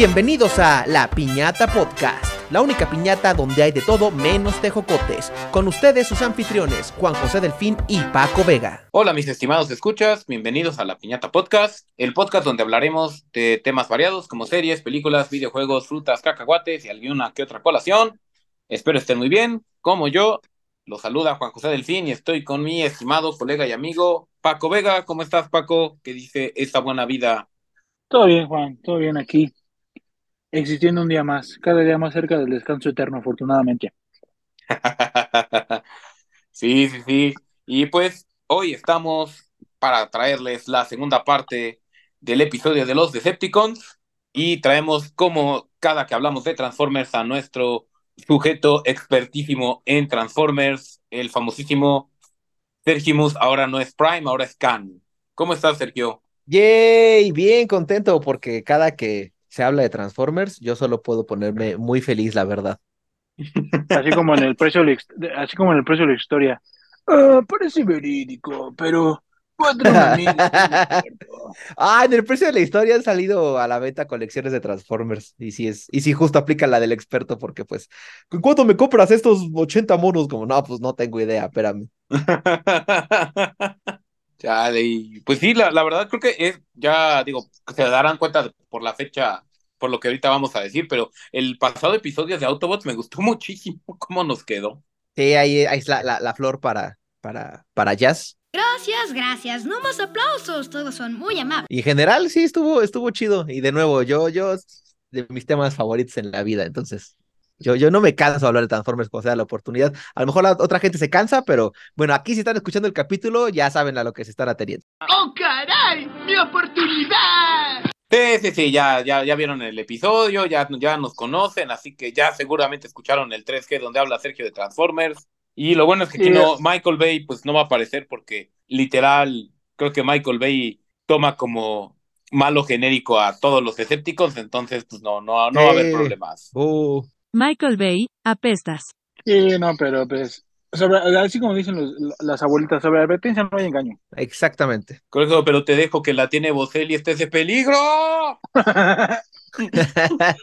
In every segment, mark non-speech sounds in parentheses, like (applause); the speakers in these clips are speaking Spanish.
Bienvenidos a La Piñata Podcast, la única piñata donde hay de todo menos tejocotes. Con ustedes sus anfitriones, Juan José Delfín y Paco Vega. Hola mis estimados escuchas, bienvenidos a La Piñata Podcast, el podcast donde hablaremos de temas variados como series, películas, videojuegos, frutas, cacahuates y alguna que otra colación. Espero estén muy bien, como yo. Los saluda Juan José Delfín y estoy con mi estimado colega y amigo Paco Vega. ¿Cómo estás, Paco? ¿Qué dice esta buena vida? Todo bien, Juan, todo bien aquí. Existiendo un día más, cada día más cerca del descanso eterno, afortunadamente. (laughs) sí, sí, sí. Y pues hoy estamos para traerles la segunda parte del episodio de los Decepticons y traemos como cada que hablamos de Transformers a nuestro sujeto expertísimo en Transformers, el famosísimo Sergimus, ahora no es Prime, ahora es Khan. ¿Cómo estás, Sergio? Yay, bien contento porque cada que se habla de Transformers, yo solo puedo ponerme muy feliz, la verdad. (laughs) Así como en el precio de la, así como en el precio de la historia. Ah, parece verídico, pero (laughs) ah, en el precio de la historia han salido a la venta colecciones de Transformers. Y si es, y si justo aplica la del experto, porque pues, ¿cuánto me compras estos 80 monos? Como, no, pues no tengo idea, espérame. (laughs) y pues sí, la, la, verdad creo que es, ya digo, se darán cuenta por la fecha, por lo que ahorita vamos a decir, pero el pasado episodio de Autobots me gustó (laughs) muchísimo cómo nos quedó. Sí, ahí, ahí es la, la, la flor para, para, para Jazz. Gracias, gracias. No más aplausos, todos son muy amables. Y en general sí estuvo, estuvo chido. Y de nuevo, yo, yo, de mis temas favoritos en la vida, entonces. Yo, yo no me canso de hablar de Transformers cuando sea la oportunidad. A lo mejor la otra gente se cansa, pero bueno, aquí si están escuchando el capítulo, ya saben a lo que se están ateniendo. ¡Oh, caray! ¡Mi oportunidad! Sí, sí, sí, ya, ya, ya vieron el episodio, ya, ya nos conocen, así que ya seguramente escucharon el 3G donde habla Sergio de Transformers. Y lo bueno es que aquí no, Michael Bay pues no va a aparecer porque literal creo que Michael Bay toma como malo genérico a todos los escépticos, entonces pues no, no, no va a haber problemas. Uh. Michael Bay, apestas. Sí, no, pero pues, así como dicen las abuelitas, sobre advertencia no hay engaño. Exactamente. Correcto, pero te dejo que la tiene Bosel y este ese peligro. (laughs)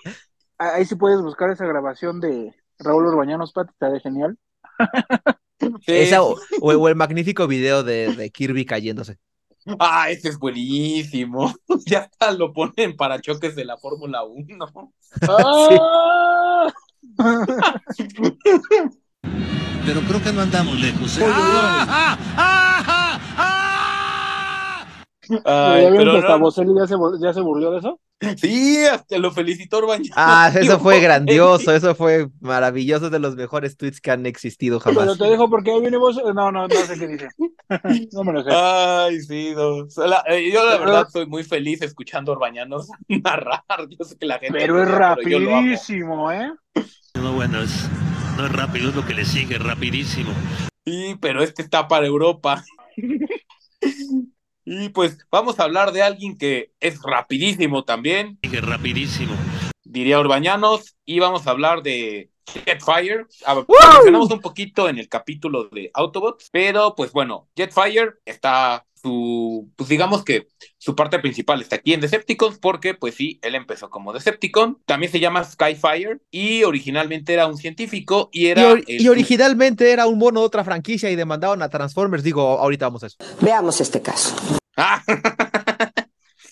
Ahí sí puedes buscar esa grabación de Raúl Urbañanos, Pati, está de genial. Esa, o, el magnífico video de, Kirby cayéndose. Ah, ese es buenísimo. (laughs) Ya hasta lo ponen para choques de la Fórmula 1. ¡Ah! (laughs) (laughs) Pero creo que no andamos lejos. ¿eh? ¡Ah, Ay, pero no. ya se, ya se burló de eso? Sí, hasta lo felicitó Orbañanos. Ah, (laughs) eso fue grandioso, eso fue maravilloso, de los mejores tweets que han existido jamás. Pero te dejo porque ahí viene vos. No, no, no sé qué dice. (laughs) No me lo sé. Ay, sí, no. Eh, yo la verdad estoy muy feliz escuchando a Orbañanos (laughs) narrar. Yo sé que la gente. Pero es rapidísimo, ¿eh? No, bueno, es, no es rápido, es lo que le sigue, rapidísimo. Sí, pero este está para Europa. Y pues vamos a hablar de alguien que es rapidísimo también. Que rapidísimo. Diría Urbañanos. Y vamos a hablar de Jetfire. Mencionamos un poquito en el capítulo de Autobots. Pero pues bueno, Jetfire está su, pues digamos que su parte principal está aquí en Decepticons porque pues sí, él empezó como Decepticon, también se llama Skyfire y originalmente era un científico y era... Y, originalmente era un mono de otra franquicia y demandaban a Transformers, digo, ahorita vamos a eso. Veamos este caso. (laughs)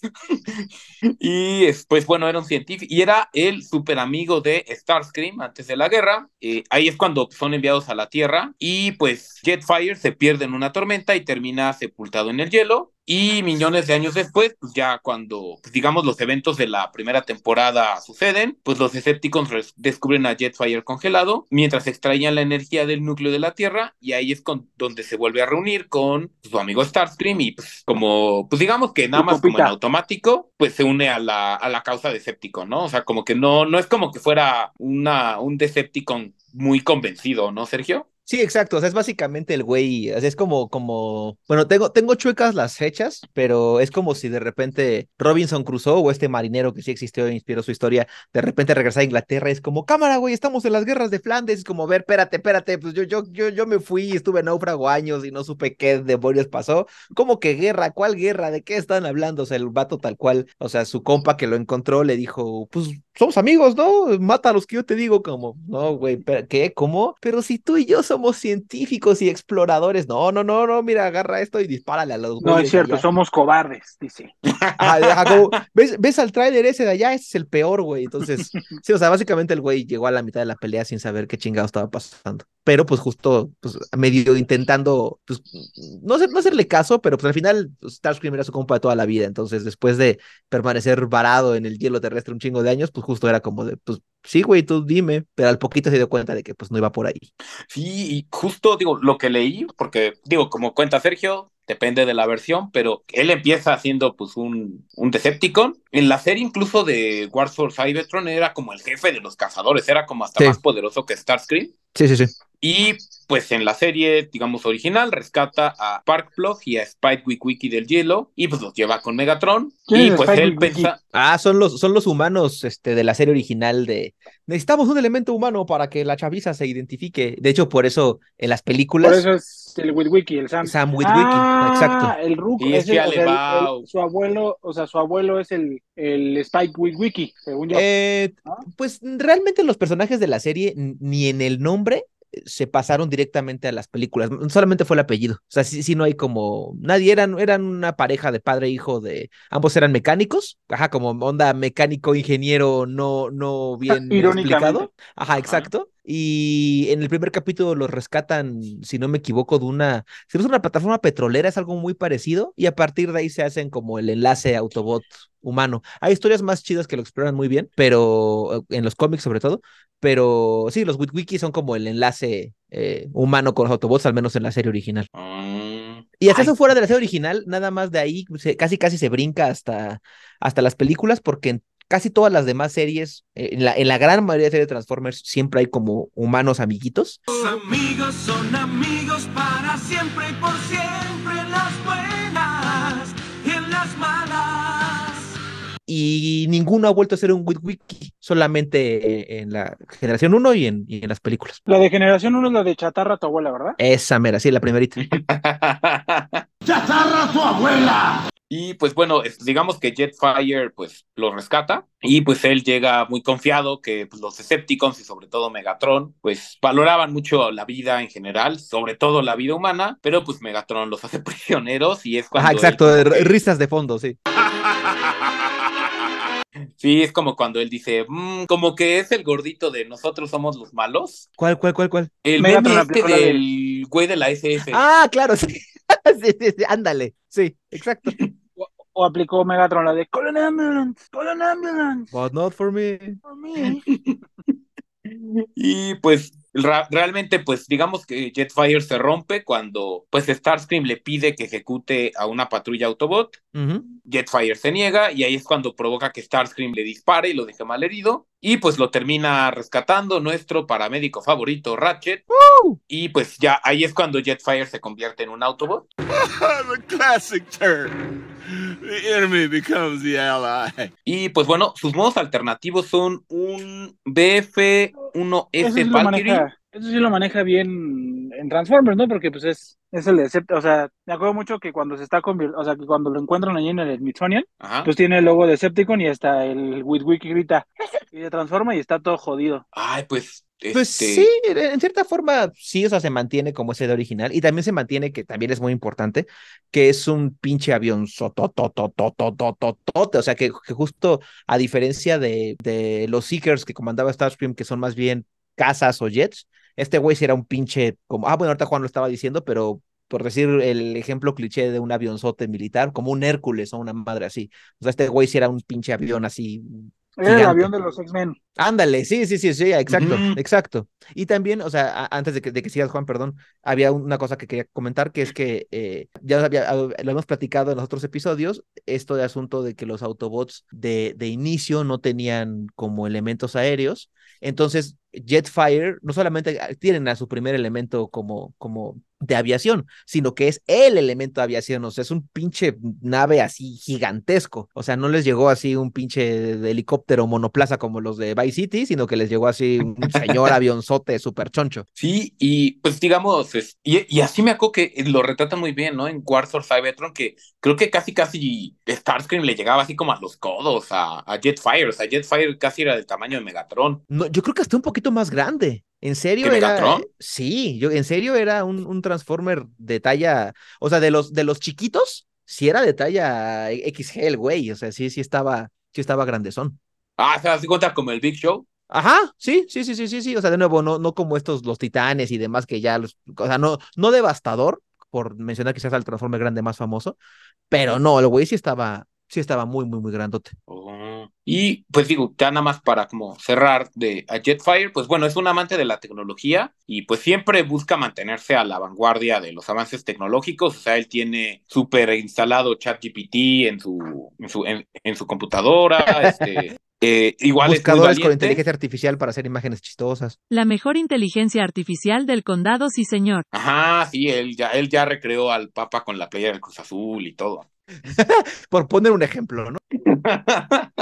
(laughs) y pues bueno, era un científico y era el super amigo de Starscream antes de la guerra. Eh, ahí es cuando son enviados a la Tierra y pues Jetfire se pierde en una tormenta y termina sepultado en el hielo. Y millones de años después, pues ya cuando, pues digamos, los eventos de la primera temporada suceden, pues los escépticos descubren a Jetfire congelado mientras extraían la energía del núcleo de la Tierra y ahí es con, donde se vuelve a reunir con su amigo Starscream y pues como, pues digamos que nada más como en automático, pues se une a la, a la causa Decepticon, ¿no? O sea, como que no, no es como que fuera una, un Decepticon muy convencido, ¿no, Sergio? Sí, exacto. O sea, es básicamente el güey. o sea, es como, como. Bueno, tengo, tengo chuecas las fechas, pero es como si de repente Robinson Crusoe o este marinero que sí existió e inspiró su historia, de repente regresara a Inglaterra. Es como, cámara, güey, estamos en las guerras de Flandes. Es como, ver, espérate, espérate. Pues yo, yo, yo, yo me fui estuve náufrago años y no supe qué demonios pasó. ¿Cómo que guerra? ¿Cuál guerra? ¿De qué están hablando? O sea, el vato tal cual. O sea, su compa que lo encontró le dijo, pues somos amigos, ¿no? Mata a los que yo te digo, como, no, güey, ¿qué? ¿Cómo? Pero si tú y yo somos científicos y exploradores, no, no, no, no, mira, agarra esto y dispárale a los No es cierto, somos cobardes, dice. Como, ¿ves, ves al tráiler ese de allá? Ese es el peor, güey. Entonces, (laughs) sí, o sea, básicamente el güey llegó a la mitad de la pelea sin saber qué chingado estaba pasando. Pero pues justo, pues medio intentando, pues, no, hacer- no hacerle caso, pero pues al final pues, Starscream era su compa de toda la vida. Entonces, después de permanecer varado en el hielo terrestre un chingo de años, pues justo era como de, pues sí, güey, tú dime. Pero al poquito se dio cuenta de que pues no iba por ahí. Sí, y justo digo, lo que leí, porque digo, como cuenta Sergio, depende de la versión, pero él empieza haciendo pues un, un Decepticon. En la serie incluso de Wars for Cybertron era como el jefe de los cazadores, era como hasta Sí. más poderoso que Starscream. Sí, sí, sí. Y pues en la serie, digamos, original, rescata a Sparkplug y a Spike Wiki del hielo y pues los lleva con Megatron. ¿Quién Y es pues Spike él pensa... Ah, son los, son los humanos este, de la serie original de necesitamos un elemento humano para que la chaviza se identifique. De hecho, por eso en las películas Por eso es el Witwiki, el Sam. Sam Witwicky, ah, exacto. el Ruko. Y es el- que o sea, el- su abuelo, o sea, su abuelo es el, el Spike Witwiki, según yo. Eh, ¿no? pues realmente los personajes de la serie ni en el nombre se pasaron directamente a las películas, solamente fue el apellido. O sea, sí, sí no hay como nadie eran eran una pareja de padre e hijo de ambos eran mecánicos, ajá, como onda mecánico ingeniero no no bien (laughs) explicado. Ajá, exacto. Y en el primer capítulo los rescatan, si no me equivoco, de una, si no es una plataforma petrolera, es algo muy parecido, y a partir de ahí se hacen como el enlace Autobot humano. Hay historias más chidas que lo exploran muy bien, pero en los cómics sobre todo, pero sí, los Witwiki son como el enlace eh, humano con los Autobots, al menos en la serie original. mm, Y hasta ay, eso fuera de la serie original, nada más de ahí casi casi se brinca hasta, hasta las películas, porque en casi todas las demás series, eh, en la, en la gran mayoría de series de Transformers, siempre hay como humanos amiguitos. Amigos son amigos para siempre y por siempre en las buenas y en las malas. Y ninguno ha vuelto a ser un Witwiki, solamente eh, en la generación 1 y en, y en las películas. La de generación 1 es la de Chatarra, tu abuela, ¿verdad? Esa mera, sí, la primerita. (laughs) ¡Chatarra su abuela! Y pues bueno, digamos que Jetfire pues lo rescata y pues él llega muy confiado que pues, los Decepticons y sobre todo Megatron pues valoraban mucho la vida en general, sobre todo la vida humana, pero pues Megatron los hace (laughs) prisioneros y es cuando Ajá, él exacto, que- risas de fondo, sí. (laughs) sí, es como cuando él dice, "Mm, como que es el gordito de nosotros somos los malos. ¿Cuál, cuál, cuál, cuál? El meme este del güey de la SS. Ah, claro, sí. (laughs) sí, sí, sí, ándale, sí, exacto. O aplicó Megatron la de Call an ambulance, call an ambulance. But not for me. for me". (laughs) Y pues realmente pues digamos que Jetfire se rompe cuando pues Starscream le pide que ejecute a una patrulla Autobot. Jetfire se niega y ahí es cuando provoca que Starscream le dispare y lo deje mal herido. Y pues lo termina rescatando nuestro paramédico favorito, Ratchet. Y pues ya ahí es cuando Jetfire se convierte en un Autobot. (laughs) the classic turn. The enemy becomes the ally. Y pues bueno, sus modos alternativos son un BF-1S Eso sí, lo maneja, eso sí lo maneja bien en Transformers, ¿no? Porque pues es, es el de o sea, me acuerdo mucho que cuando se está convirtiendo, o sea, que cuando lo encuentran allí en el Smithsonian, Ajá. pues tiene el logo de Decepticon y hasta el Witwiki grita y se transforma y está todo jodido. Ay, pues. Pues este... sí, en cierta forma sí, o sea, se mantiene como ese de original y también se mantiene que también es muy importante que es un pinche avión o sea, que, que justo a diferencia de, de los Seekers que comandaba Starscream, que son más bien casas o jets, este güey sí era un pinche como, ah, bueno, ahorita Juan lo estaba diciendo, pero por decir el ejemplo cliché de un avionzote militar, como un Hércules o una madre así. O sea, este güey sí era un pinche avión así era el avión de los X-Men. Ándale, sí, sí, sí, sí, exacto, exacto. Y también, o sea, a- antes de que, de que sigas, Juan, perdón, había una cosa que quería comentar, que es que eh, ya había- lo hemos platicado en los otros episodios, esto de asunto de que los Autobots de, de inicio no tenían como elementos aéreos, entonces Jetfire no solamente tienen a su primer elemento como, como de aviación, sino que es el elemento de aviación, o sea, es un pinche nave así gigantesco, o sea, no les llegó así un pinche helicóptero monoplaza como los de Vice City, sino que les llegó así un señor (laughs) avionzote súper choncho. Sí, y pues digamos, es, y, y, así me acuerdo que lo retrata muy bien, ¿no? En Quartz Cybertron, que creo que casi, casi Starscream le llegaba así como a los codos a, a Jetfire, o sea, Jetfire casi era del tamaño de Megatron. No, yo creo que hasta un poquito más grande. ¿En serio ¿Que era? Megatron? Sí, yo en serio era un, un Transformer de talla, o sea, de los de los chiquitos, sí era de talla XG güey, o sea, sí, sí estaba, sí estaba grandezón. Ah, ¿se das cuenta como el Big Show? Ajá, sí, sí, sí, sí, sí, sí. O sea, de nuevo, no, no como estos, los titanes y demás que ya los, o sea, no, no devastador, por mencionar quizás al Transformer grande más famoso, pero no, el güey sí estaba, sí estaba muy, muy, muy grandote. Oh. Y pues digo, ya nada más para como cerrar de a Jetfire, pues bueno, es un amante de la tecnología y pues siempre busca mantenerse a la vanguardia de los avances tecnológicos, o sea, él tiene súper instalado ChatGPT en su, en su, en, en su computadora, (laughs) este, eh, igual Buscadores es con inteligencia artificial para hacer imágenes chistosas. La mejor inteligencia artificial del condado, sí señor. Ajá, sí, él ya, él ya recreó al Papa con la playa del Cruz Azul y todo. (laughs) Por poner un ejemplo, ¿no? (laughs)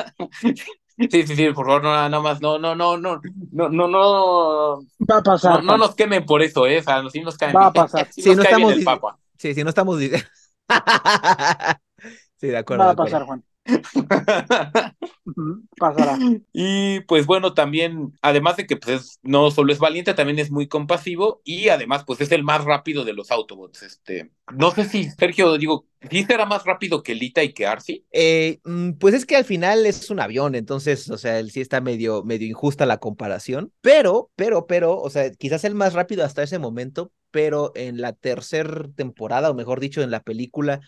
Sí, sí, sí, por favor, no, nada más, no, no, no, no, no, no, no, Va a pasar. no, no nos quemen por eso, eh, o sea, sí nos caen Va a pasar. (laughs) Sí, nos no estamos el dic- Papa. Sí, sí, no estamos. sí, de acuerdo. Va a pasar. Juan. Pasará. Y pues bueno, también, además de que pues es- no solo es valiente, también es muy compasivo y además pues es el más rápido de los Autobots. Este, no sé si Sergio, digo, ¿sí será más rápido que Lita y que Arcee? Eh, mm, pues es que al final es un avión, entonces, o sea, él sí está medio, medio injusta la comparación, pero, pero, pero, o sea, quizás el más rápido hasta ese momento, pero en la tercera temporada, o mejor dicho, en la película,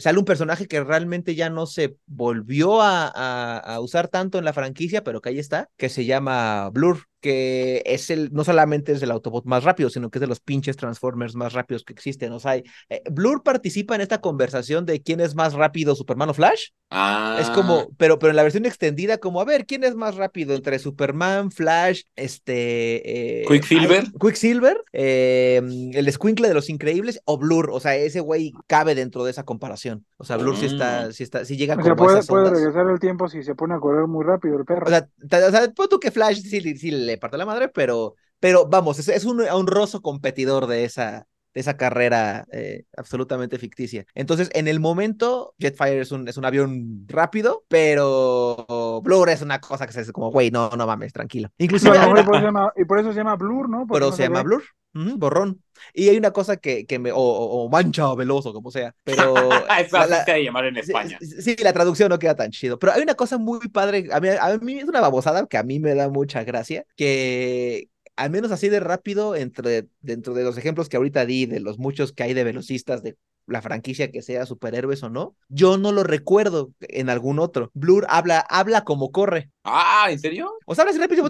sale un personaje que realmente ya no se volvió a, usar tanto en la franquicia, pero que ahí está, que se llama Blur, que es el, no solamente es el Autobot más rápido, sino que es de los pinches Transformers más rápidos que existen. O sea, eh, Blur participa en esta conversación de quién es más rápido, Superman o Flash. Ah, Es como, pero, pero en la versión extendida, como, a ver, ¿quién es más rápido entre Superman, Flash, este... eh, Quicksilver. ay, Quicksilver, eh, el Squinkle de los Increíbles o Blur, o sea, ese güey cabe dentro de esa comparación. O sea, Blur sí está, Mm. sí está, sí llega O como sea, a puede, esas puede ondas. regresar el tiempo si se pone a correr muy rápido el perro. O sea, o sea, pon tú que Flash sí, sí le parte la madre, pero, pero vamos, es, es un honroso competidor de esa, de esa carrera eh, absolutamente ficticia. Entonces, en el momento, Jetfire es un, es un avión rápido, pero Blur es una cosa que se hace como, güey, no, no mames, tranquilo. Mejor y por eso se llama, y por eso se llama Blur, ¿no? Porque pero no se llama. Blur, borrón. Y hay una cosa que, que me, o, o- o mancha veloso, como sea, pero... (laughs) Eso la- debe llamar en España. sí, sí, la traducción no queda tan chido, pero hay una cosa muy padre, a mí, a mí es una babosada que a mí me da mucha gracia, que al menos así de rápido, entre, dentro de los ejemplos que ahorita di, de los muchos que hay de velocistas de la franquicia que sea superhéroes o no, yo no lo recuerdo en algún otro. Blur habla, habla como corre. Ah, ¿en serio? O sea, habla así rápido.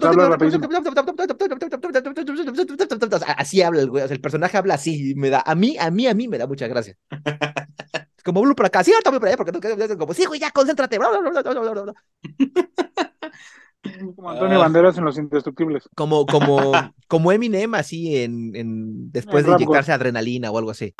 Así habla el güey. O sea, el personaje habla así. y Me da, a mí, a mí, a mí me da mucha gracia. (laughs) Como Blue por acá, sí, ahorita voy por allá, porque no como, sí, güey, ya, concéntrate. (laughs) (laughs) Como Antonio Ah. Banderas en Los Indestructibles. Como, como, (laughs) como Eminem, así en, en después de inyectarse adrenalina o algo así.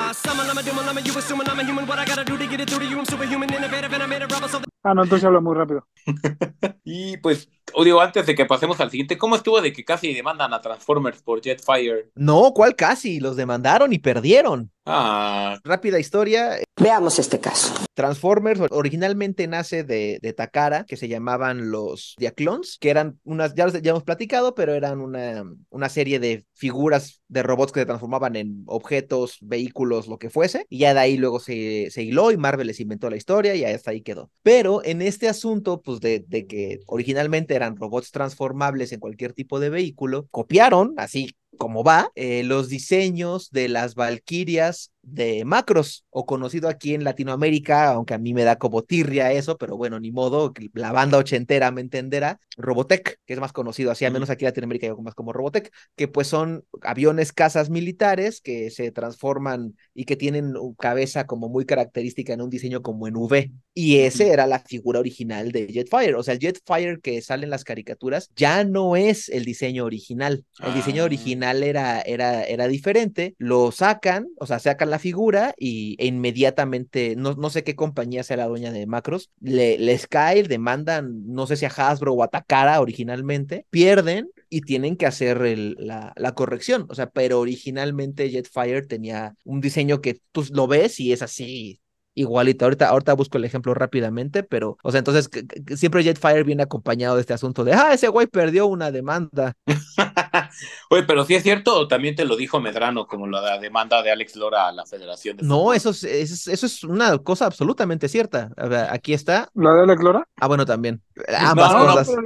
Ah, no, entonces habla muy rápido. (laughs) Y pues, digo, antes de que pasemos al siguiente, ¿cómo estuvo de que casi demandan a Transformers por Jetfire? No, ¿cuál casi? Los demandaron y perdieron. Ah, Rápida historia. Veamos este caso. Transformers originalmente nace de, de Takara, que se llamaban los Diaclones, que eran unas, ya, los- ya hemos platicado, pero eran una, una serie de figuras de robots que se transformaban en objetos, vehículos, lo que fuese, y ya de ahí luego se, se hiló y Marvel les inventó la historia y hasta ahí quedó. Pero en este asunto, pues de, de que originalmente eran robots transformables en cualquier tipo de vehículo, copiaron, así como va, eh, los diseños de las Valquirias de Macros, o conocido aquí en Latinoamérica, aunque a mí me da como tirria eso, pero bueno, ni modo, la banda ochentera me entenderá, Robotech, que es más conocido así, al menos aquí en Latinoamérica yo más como Robotech, que pues son aviones casas militares que se transforman y que tienen cabeza como muy característica en un diseño como en V. Y ese era la figura original de Jetfire. O sea, el Jetfire que sale en las caricaturas ya no es el diseño original. El diseño Ah. original era, era, era diferente. Lo sacan, o sea, sacan la figura y e inmediatamente, no, no sé qué compañía sea la dueña de Macros, le, les cae, demandan, no sé si a Hasbro o a Takara originalmente, pierden y tienen que hacer la, la corrección. O sea, pero originalmente Jetfire tenía un diseño que tú lo ves y es así. Igualito, ahorita, ahorita busco el ejemplo rápidamente, pero, o sea, entonces que- que siempre Jetfire viene acompañado de este asunto de, ah, ese güey perdió una demanda. (laughs) Oye, pero sí es cierto, o también te lo dijo Medrano, como la demanda de Alex Lora a la Federación de No, eso es, es- eso es una cosa absolutamente cierta. A ver, aquí está. ¿La de Alex Lora? Ah, bueno, también. (laughs) Ambas no, no, cosas. pero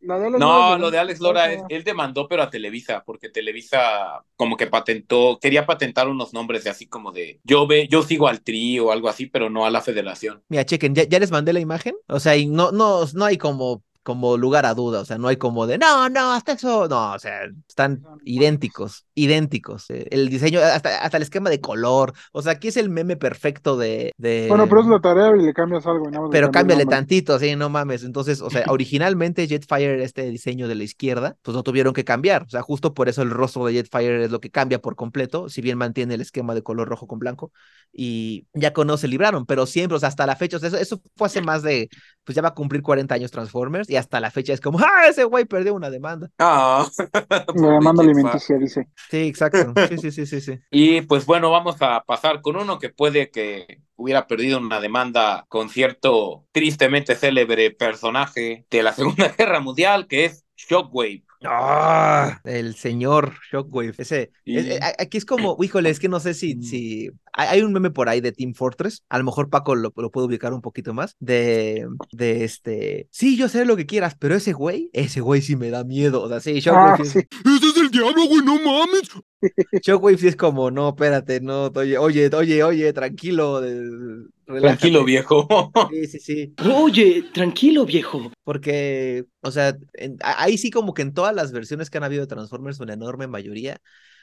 la, la de Alex No, Lora lo de Alex Lora, es- es él demandó, pero a Televisa, porque Televisa como que patentó, quería patentar unos nombres de así como de, yo ve, yo sigo al tri o algo así, pero no a la federación. Mira, chequen, ya, ya les mandé la imagen. O sea, y no, no, no hay como, como lugar a duda. O sea, no hay como de no, no, hasta eso. No, o sea, están idénticos, idénticos. Eh, El diseño, hasta, hasta el esquema de color. O sea, aquí es el meme perfecto de. de... Bueno, pero es la tarea y le cambias algo. nada más Pero cámbiale tantito, sí, no mames. Entonces, o sea, (clears throat) originalmente Jetfire, este diseño de la izquierda, pues no tuvieron que cambiar. O sea, justo por eso el rostro de Jetfire es lo que cambia por completo, si bien mantiene el esquema de color rojo con blanco. Y ya con no se libraron, pero siempre, o sea, hasta la fecha, o sea, eso, eso fue hace (clears throat) más de, pues ya va a cumplir 40 años Transformers y hasta la fecha es como, (laughs) ah, ese güey perdió una demanda. (laughs) Ah, (laughs) La demanda alimenticia, dice. Sí, exacto. Sí, sí, sí, sí, sí. Y pues bueno, vamos a pasar con uno que puede que hubiera perdido una demanda con cierto tristemente célebre personaje de la Segunda Guerra Mundial, que es Shockwave. Ah, el señor Shockwave. Ese, Y- es- eh, a- aquí es como, híjole, es que no sé si, si hay, hay un meme por ahí de Team Fortress. A lo mejor Paco lo, lo puede ubicar un poquito más. De, de este. Sí, yo sé lo que quieras, pero ese güey, ese güey sí me da miedo. O sea, sí, Shockwave, Ah, sí es- sí. ¡Ese es el diablo, güey! ¡No mames! (laughs) Shockwave sí es como, no, espérate, no, oye, oye, oye, oye, tranquilo. relájate". Tranquilo, viejo. Sí, sí, sí. Oye, tranquilo, viejo. Porque, o sea, en- a- ahí sí como que en todas las versiones que han habido de Transformers, una enorme mayoría,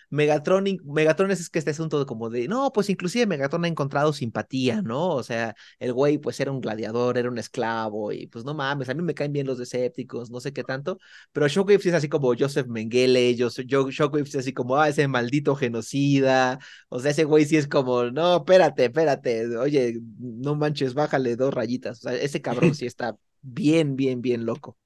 Megatron, Megatron es que este asunto como de, no, pues inclusive Megatron ha encontrado simpatía, ¿no? O sea, el güey pues era un gladiador, era un esclavo y pues no mames, a mí me caen bien los Decepticons, no sé qué tanto, pero Shockwave sí es así como Joseph Mengele, yo, yo, Shockwave sí es así como, ah, ese maldito genocida, o sea, ese güey sí es como, no, espérate, espérate, oye, no manches, bájale dos rayitas, o sea, ese cabrón (laughs) sí está bien, bien, bien loco.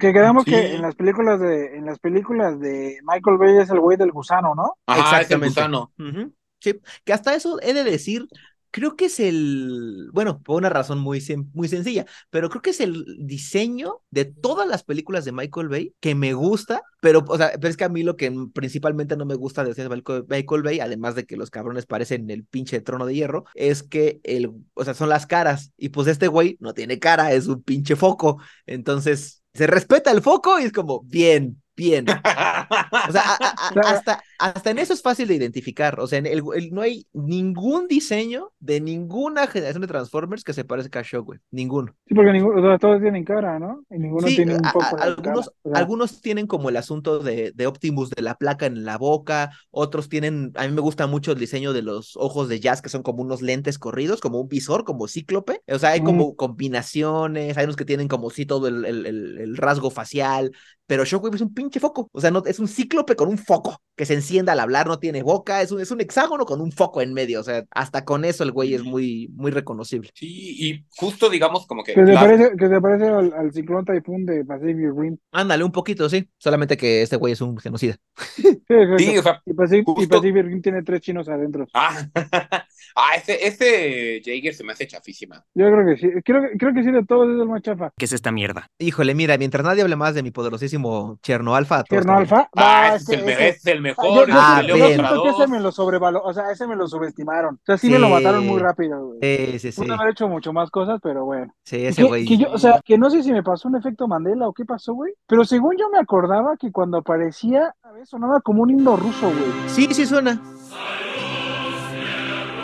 Que quedamos Sí. que en las películas de en las películas de Michael Bay es el güey del gusano, ¿no? Ajá, es el gusano. Ujú, Sí, que hasta eso he de decir, creo que es el, bueno, por una razón muy, sen- muy sencilla, pero creo que es el diseño de todas las películas de Michael Bay que me gusta, pero, o sea, pero es que a mí lo que principalmente no me gusta de Michael Michael Bay, además de que los cabrones parecen el pinche trono de hierro, es que el, o sea, son las caras, y pues este güey no tiene cara, es un pinche foco, entonces se respeta el foco y es como, bien, bien. (laughs) O sea, a- a- a- hasta, hasta en eso es fácil de identificar. O sea, en el, el- no hay ningún diseño de ninguna generación de Transformers que se parezca a Shockwave. Ninguno. Sí, porque ninguno, o sea, todos tienen cara, ¿no? Y ninguno Sí, tiene un poco a- de cara. algunos, O sea, algunos tienen como el asunto de, de Optimus de la placa en la boca, otros tienen, a mí me gusta mucho el diseño de los ojos de Jazz, que son como unos lentes corridos, como un visor, como cíclope, o sea, hay como combinaciones, hay unos que tienen como sí todo el rasgo facial, pero Shockwave es un pinche foco, o sea, no, es un cíclope con un foco que se enciende al hablar, no tiene boca, es un, es un hexágono con un foco en medio, o sea, hasta con eso el güey es muy, muy reconocible. Sí, y justo digamos como que... que se la- parece, que se parece al, al ciclón Typhoon de Pacific Rim. Ándale, un poquito, sí, solamente que este güey es un genocida. (laughs) Sí. Sí, o sea, y, Pacific, y justo- Pacific Rim tiene tres chinos adentro. Ah, (laughs) ah ese, ese Jaeger se me hace chafísima. Yo creo que sí. Creo, que- creo que sí de todos es el más chafa. ¿Qué es esta mierda? Híjole, mira, mientras nadie hable más de mi poderosísimo Cherno Alfa, bien. Alfa. Ah, ese, es el, me- ese- ese es el Ah, mejor. yo, yo, Ah, yo León bien. siento que ese me lo sobrevaló, o sea, ese me lo subestimaron. O sea, sí, me lo mataron muy rápido, güey. Sí, sí, sí. Pude haber hecho mucho más cosas, pero bueno. Sí, ese que, güey. que yo, o sea, que no sé si me pasó un efecto Mandela o qué pasó, güey. Pero según yo me acordaba que cuando aparecía, a ver, sonaba como un himno ruso, güey. Sí, sí suena.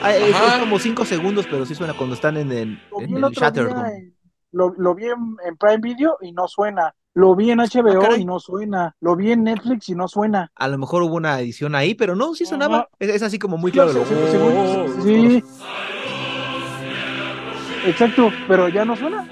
Ah, es, Ajá. es como cinco segundos, pero sí suena cuando están en el, Lo en vi el Shattered. lo, lo vi en, en Prime Video y no suena. Lo vi en HBO caray. y no suena. Lo vi en Netflix y no suena. A lo mejor hubo una edición ahí, pero no, sí sonaba. Es, es así como muy Claro, según- sí. Exacto, pero ya no suena.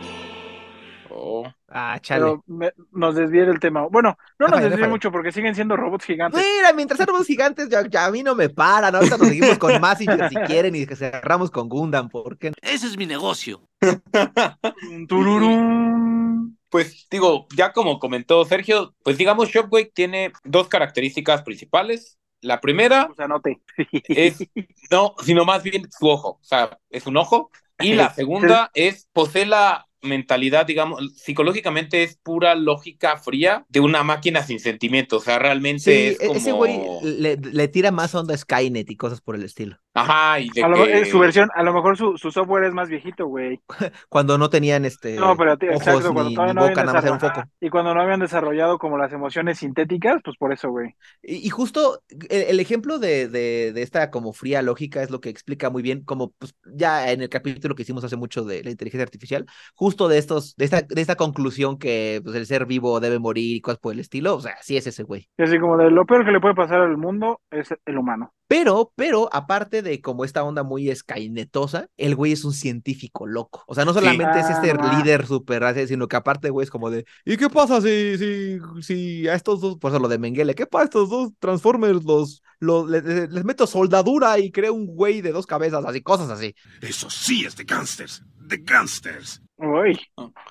Oh. Ah, chale. Pero me- nos desvié del tema. Bueno, no nos desvié mucho porque siguen siendo robots gigantes. Mira, mientras éramos gigantes, ya, ya a mí no me paran. Ahorita nos seguimos con Massinger si quieren y que cerramos con Gundam, porque Ese es mi negocio. (laughs) Tururum. Pues digo, ya como comentó Sergio, pues digamos Shockwave tiene dos características principales. La primera O sea, note. (laughs) es, no, sino más bien su ojo, o sea, es un ojo. Y la (laughs) segunda es, posee la mentalidad, digamos, psicológicamente es pura lógica fría de una máquina sin sentimientos, o sea, realmente sí, es e- como... ese güey le, le tira más onda a Skynet y cosas por el estilo. Ajá, y de A lo, que... eh, su versión, a lo mejor su, su software es más viejito, güey. (laughs) Cuando no tenían este No, pero t- ojos exacto, ni, todavía ni no boca, habían nada más era un foco. Y cuando no habían desarrollado como las emociones sintéticas, pues por eso, güey. Y, y justo el, el ejemplo de, de, de esta como fría lógica es lo que explica muy bien, como pues, ya en el capítulo que hicimos hace mucho de la inteligencia artificial, justo de estos, de esta, de esta conclusión que pues, el ser vivo debe morir y cosas por el estilo, o sea, sí es ese güey. Y así como de lo peor que le puede pasar al mundo es el humano. Pero, pero, aparte de como esta onda muy escainetosa, el güey es un científico loco. O sea, no solamente es este Ah, líder super, sino que aparte, güey, es como de, ¿y qué pasa si, si, si a estos dos, por eso lo de Mengele, ¿qué pasa a estos dos Transformers los, los les meto soldadura y creo un güey de dos cabezas, así, cosas así. Eso sí es de gangsters. De gangsters. Uy,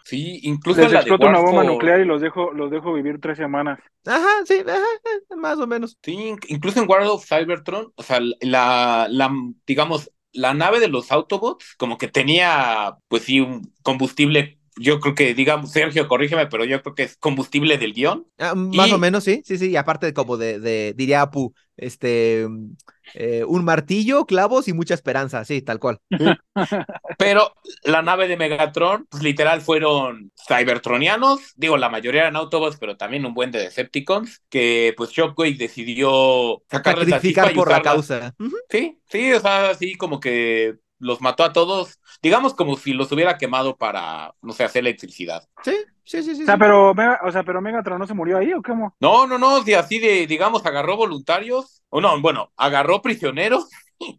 Sí, incluso les la de una bomba nuclear y los dejo, los dejo vivir tres semanas. Ajá, sí, ajá, eh, más o menos. Sí, inc- incluso en World of Cybertron, o sea, la, la, digamos, la nave de los Autobots, como que tenía, pues sí, un combustible, yo creo que, digamos, Sergio, corrígeme, pero yo creo que es combustible del guion. Ah, más Y- o menos, sí, sí, sí, y aparte como de, de diría Apu, este, eh, un martillo, clavos y mucha esperanza, sí, tal cual. (laughs) Pero la nave de Megatron, pues literal fueron cybertronianos, digo, la mayoría eran Autobots, pero también un buen de Decepticons, que pues Shockwave decidió sacarles la Sacrificar y por la usarla. causa. Sí, sí, o sea, así como que los mató a todos, digamos como si los hubiera quemado para, no sé, hacer electricidad. Sí, sí, sí, sí. O sea, sí. pero, Mega- o sea, pero Megatron no se murió ahí, ¿o cómo? No, no, no, sí, así de, digamos, agarró voluntarios, o no, bueno, agarró prisioneros,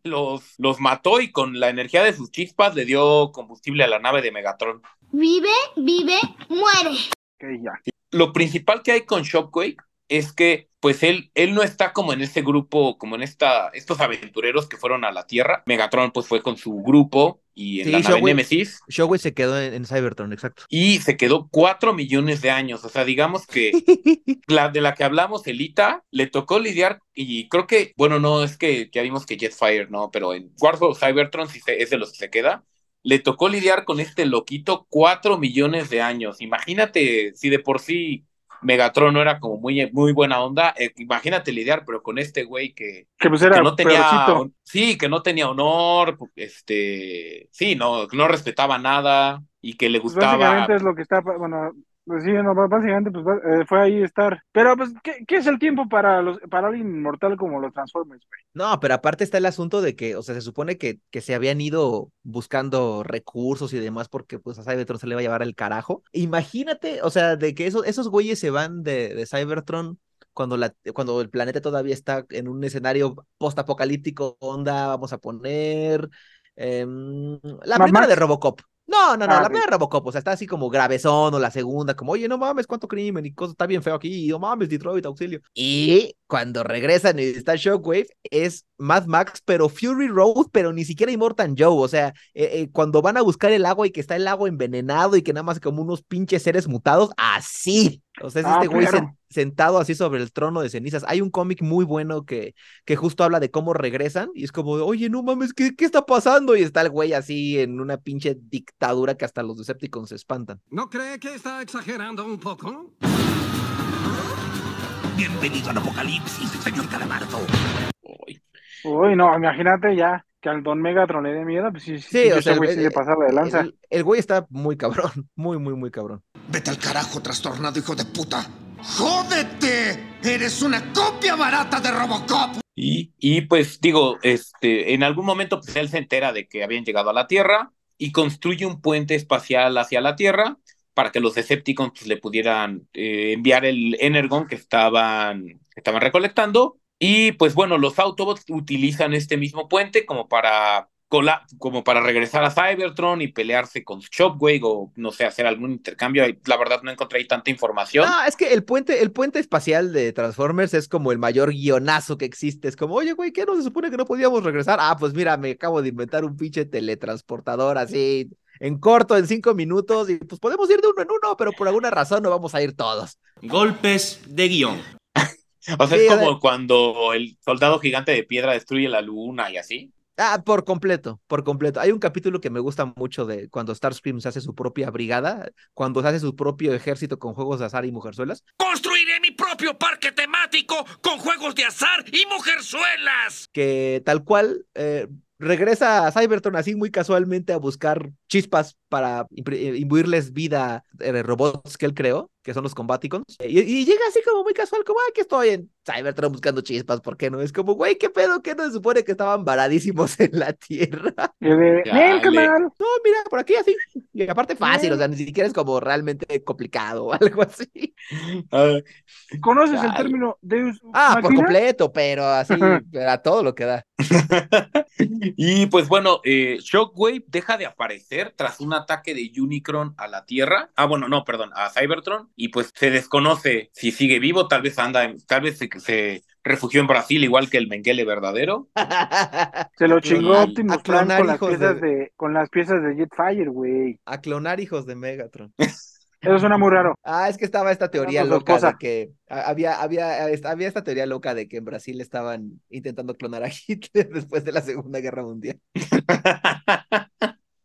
los, los mató y con la energía de sus chispas le dio combustible a la nave de Megatron. Vive, vive, muere. Ok, ya. Lo principal que hay con Shockwave es que, pues él, él no está como en ese grupo, como en esta, estos aventureros que fueron a la Tierra. Megatron, pues fue con su grupo y en Sí, la nave Shockwave- Nemesis. Se quedó en, en Cybertron, exacto. y se quedó cuatro millones de años. O sea, digamos que (laughs) la de la que hablamos, Elita, le tocó lidiar y creo que, bueno, no, es que ya vimos que Jetfire, no, pero en Wars of Cybertron sí se- es de los que se queda. Le tocó lidiar con este loquito cuatro millones de años. Imagínate si de por sí Megatron no era como muy, muy buena onda, eh, imagínate lidiar, pero con este güey que, Que pues era que no tenía, peorcito. sí, que no tenía honor, este, sí, no, no respetaba nada y que le Pues gustaba. básicamente es lo que está, bueno, pues sí, no, básicamente pues eh, fue ahí estar. Pero pues, ¿qué, qué es el tiempo para los, para alguien inmortal como los Transformers, güey? No, pero aparte está el asunto de que, o sea, se supone que, que se habían ido buscando recursos y demás porque pues a Cybertron se le va a llevar el carajo. Imagínate, o sea, de que esos, esos güeyes se van de, de Cybertron cuando, la, cuando el planeta todavía está en un escenario post-apocalíptico, onda, vamos a poner em, la Mad primera de. Robocop. No, no, no, Ah, la primera Robocop, o sea, está así como gravezón o la segunda, como, oye, no mames, cuánto crimen y cosas, está bien feo aquí, no mames, Detroit, auxilio. Y cuando regresan y está Shockwave, es Mad Max, pero Fury Road, pero ni siquiera Immortan Joe, o sea, eh, eh, cuando van a buscar el agua y que está el agua envenenado y que nada más como unos pinches seres mutados, así. O sea, es Ah, este güey claro. sen- sentado así sobre el trono de cenizas. Hay un cómic muy bueno que, que justo habla de cómo regresan y es como, de, oye, no mames, ¿qué, ¿qué está pasando? Y está el güey así en una pinche dictadura que hasta los Decepticons se espantan. ¿No cree que está exagerando un poco? Bienvenido al apocalipsis, señor Calamardo. Uy, Uy, no, imagínate ya que al Don Megatron le dé miedo, pues sí, sí, Sí, sí, o ese sea, el güey pasaba de lanza. El, el güey está muy cabrón, (laughs) muy, muy, muy cabrón. Vete al carajo, trastornado hijo de puta. ¡Jódete! ¡Eres una copia barata de Robocop! Y, y pues digo, este, en algún momento pues él se entera de que habían llegado a la Tierra y construye un puente espacial hacia la Tierra para que los Decepticons pues, le pudieran eh, enviar el Energon que estaban, que estaban recolectando. Y pues bueno, los Autobots utilizan este mismo puente como para cola- como para regresar a Cybertron y pelearse con Shockwave o no sé, hacer algún intercambio. La verdad no encontré ahí tanta información. No, es que el puente, el puente espacial de Transformers es como el mayor guionazo que existe. Es como, oye, güey, ¿qué no se supone que no podíamos regresar? Ah, pues mira, me acabo de inventar un pinche teletransportador así en corto, en cinco minutos, y pues podemos ir de uno en uno, pero por alguna razón no vamos a ir todos. Golpes de guion. O sea, Sí, es como cuando el soldado gigante de piedra destruye la luna y así. Ah, por completo, por completo. Hay un capítulo que me gusta mucho de cuando Starscream se hace su propia brigada, cuando se hace su propio ejército con juegos de azar y mujerzuelas. Construiré mi propio parque temático con juegos de azar y mujerzuelas. que tal cual eh, regresa a Cybertron así muy casualmente a buscar chispas para eh, imbuirles vida de robots que él creó, que son los Combaticons. Y, y llega así como muy casual, como, ah, aquí estoy en Cybertron buscando chispas, ¿por qué no? Es como, güey, ¿qué pedo? ¿Qué no se supone que estaban varadísimos (laughs) en la Tierra? Y de, Dale. "Ven, canal. No, mira, por aquí así. Y aparte fácil, o sea, ni siquiera es como realmente complicado o algo así. Ah, ¿Conoces el término Deus Ah, por completo, pero así, a todo lo que da. (laughs) y pues bueno, eh, Shockwave deja de aparecer tras un ataque de Unicron a la Tierra. Ah, bueno, no, perdón, a Cybertron. Y pues se desconoce si sigue vivo, tal vez anda, en- tal vez se, se refugió en Brasil, igual que el Mengele verdadero. (laughs) Se lo chingó Optimus a Prime clonar con las piezas de- de... con las piezas de Jetfire, güey. A clonar hijos de Megatron. (laughs) Eso suena muy raro. Ah, es que estaba esta teoría loca de que había, había, había esta teoría loca de que en Brasil estaban intentando clonar a (laughs) Hitler después de la Segunda Guerra Mundial.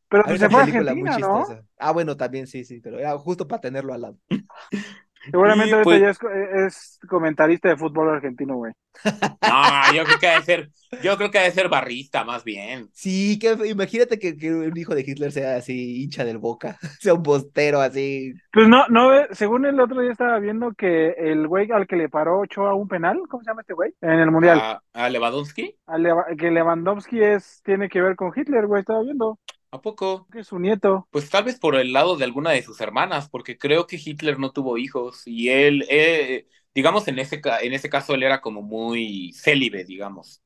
Pero pues se fue a Argentina, ¿no? chistosa. Ah, bueno, también sí, sí, pero era justo para tenerlo al lado. (laughs) Seguramente ahorita pues- ya es, co- es comentarista de fútbol argentino, güey. (laughs) No, yo creo que ha de ser, yo creo que ha de ser barrista, más bien. Sí, que imagínate que, que un hijo de Hitler sea así hincha del Boca, (laughs) sea un bostero así. Pues no, no, eh, según el otro día estaba viendo que el güey al que le paró Ochoa un penal, ¿cómo se llama este güey? En el Mundial. A, a Lewandowski, A Leva- que Lewandowski es, tiene que ver con Hitler, güey, estaba viendo. ¿A poco? Que es su nieto. Pues tal vez por el lado de alguna de sus hermanas, porque creo que Hitler no tuvo hijos y él, eh, digamos, en ese, ca- en ese caso él era como muy célibe, digamos.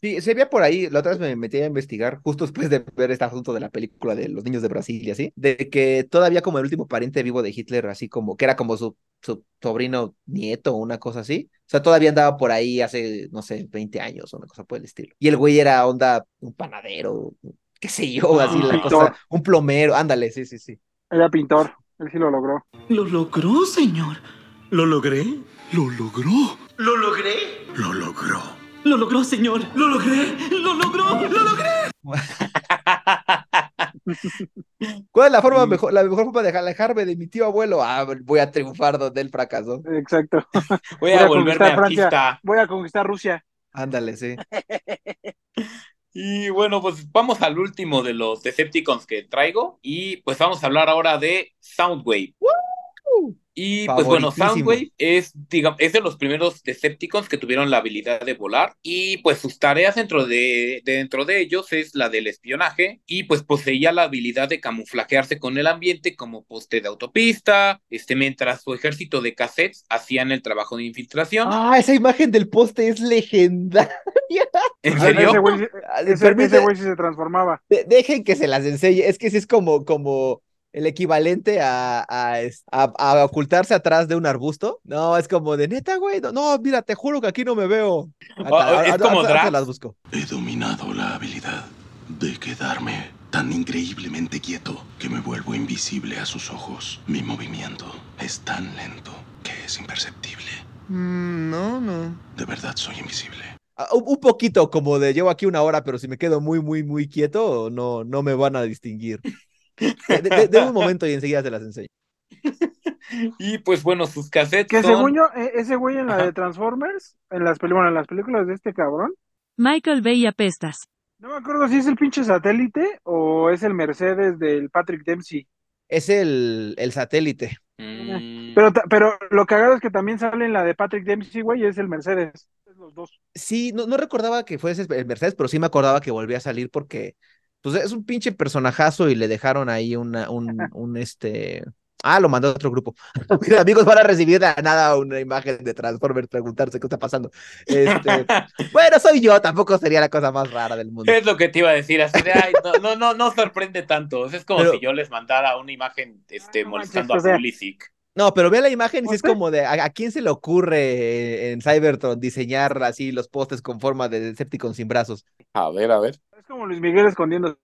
Sí, se veía por ahí, la otra vez me metí a investigar, justo después de ver este asunto de la película de los niños de Brasil y así, de que todavía como el último pariente vivo de Hitler, así como que era como su, su sobrino nieto o una cosa así. O sea, todavía andaba por ahí hace, no sé, 20 años o una cosa por el estilo. Y el güey era onda, un panadero, qué sé yo, así la Pintor. cosa, un plomero, ándale, sí, sí, sí. Era pintor. Él sí lo logró. Lo logró, señor. ¿Lo logré? Lo logró. Lo logré. Lo logró. Lo logró, señor. Lo logré. Lo logró. Lo logré. (laughs) ¿Cuál es la forma Mm. mejor, la mejor forma de alejarme de mi tío abuelo? Ah, voy a triunfar donde él fracasó. Exacto. Voy (laughs) Voy a a volverme Francia. artista. Voy a conquistar Rusia. Ándale, sí. (laughs) Y bueno, pues vamos al último de los Decepticons que traigo y pues vamos a hablar ahora de Soundwave. Y pues bueno. Soundwave es, digamos, es de los primeros Decepticons que tuvieron la habilidad de volar y pues sus tareas dentro de, dentro de ellos es la del espionaje y pues poseía la habilidad de camuflajearse con el ambiente como poste de autopista, este, mientras su ejército de cassettes hacían el trabajo de infiltración. Ah, esa imagen del poste es legendaria. (laughs) ¿En Ese serio? güey, Ah, ese, güey sí se transformaba. de- dejen que se las enseñe. Es que sí es como, como el equivalente a, a, es- a- a ocultarse atrás de un arbusto. No, es como de neta, güey. No, no, mira, te juro que aquí no me veo. (laughs) Es como Drax. las busco. He dominado la habilidad de quedarme tan increíblemente quieto que me vuelvo invisible a sus ojos. Mi movimiento es tan lento que es imperceptible. no, no. De verdad soy invisible. Ah, Un un poquito como de llevo aquí una hora, pero si me quedo muy, muy, muy quieto, no, no me van a distinguir. (laughs) De, de- de un momento y enseguida se las enseño. (laughs) Y pues bueno, sus cassettes Que son... según yo, e- ese güey en la Ajá. de Transformers, en las, bueno, en las películas de este cabrón, Michael Bay apestas. no me acuerdo si es el pinche satélite o es el Mercedes del Patrick Dempsey. Es el, el satélite. Mm, Pero, pero lo cagado es que también sale en la de Patrick Dempsey, güey, es el Mercedes. los dos. Sí, no, no recordaba que fuese el Mercedes, pero sí me acordaba que volvía a salir porque pues es un pinche personajazo y le dejaron ahí una, un, (laughs) un este. Ah, lo mandó a otro grupo. (laughs) Mis amigos van a recibir de la nada una imagen de Transformers, preguntarse qué está pasando. Este, (laughs) bueno, soy yo, tampoco sería la cosa más rara del mundo. Es lo que te iba a decir, así de, ay, no, no, no, no sorprende tanto. Es como Pero- si yo les mandara una imagen este, molestando a. Pulisic. No, pero ve la imagen y sí ¿No es como de, ¿a, a quién se le ocurre en Cybertron diseñar así los postes con forma de Decepticon sin brazos? A ver, a ver. Como Luis Miguel escondiendo.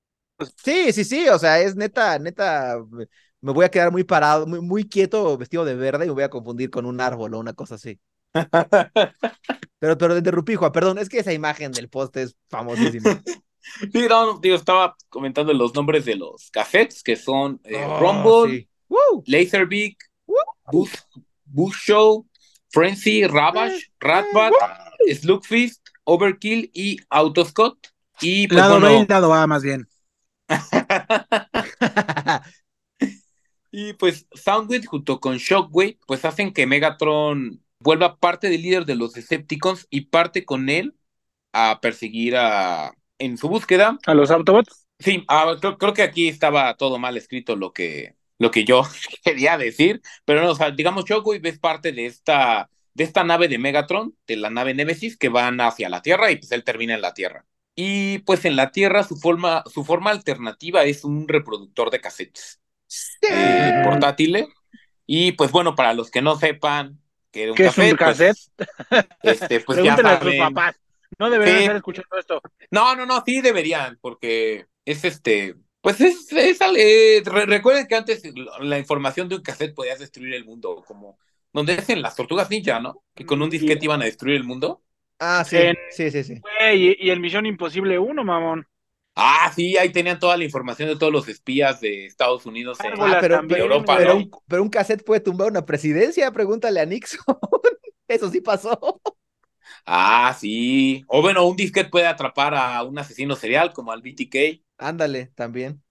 Sí, sí, sí, o sea, es neta, neta, me- voy a quedar muy parado, muy, muy quieto, vestido de verde y me voy a confundir con un árbol o una cosa así. (laughs) Pero, pero de Rupijo, perdón, es que esa imagen del poste es famosísima. (laughs) Sí, no, digo, estaba comentando los nombres de los cassettes, que son eh, Oh, Rumble, sí. Laserbeak, Bush, Bush Show, Frenzy, Ravage, Ratbat, Slugfist, Overkill y Autoscott. Y pues lado B bueno, y lado A, más bien. (laughs) y pues Soundwave junto con Shockwave pues hacen que Megatron vuelva parte del líder de los Decepticons y parte con él a perseguir a en su búsqueda A los Autobots. Sí, ah, creo, creo que aquí estaba todo mal escrito lo que, lo que yo (laughs) quería decir, pero no, o sea, digamos, Shockwave es parte de esta, de esta nave de Megatron, de la nave Nemesis, que van hacia la Tierra y pues él termina en la Tierra. Y pues en la Tierra su forma, su forma alternativa es un reproductor de cassettes eh, portátil. Y pues bueno, para los que no sepan que era un ¿Qué es un cassette, pues, este, pues (laughs) ya Pregúntenle a sus saben. papás. No deberían Sí. estar escuchando esto. No, no, no, sí deberían, porque es este, pues es, es eh, re- recuerden que antes la información de un cassette podía destruir el mundo, como donde hacen las tortugas ninja, ¿no? Que con un disquete iban a destruir el mundo. Ah, sí, En- sí, sí, sí. Y, y el Misión Imposible 1, mamón. Ah, sí, ahí tenían toda la información de todos los espías de Estados Unidos en, Ah, pero, también, pero, Europa, pero ¿no? un, pero un cassette puede tumbar una presidencia, pregúntale a Nixon. (laughs) Eso sí pasó. Ah, sí. O bueno, un disquete puede atrapar a un asesino serial como al BTK. Ándale, también.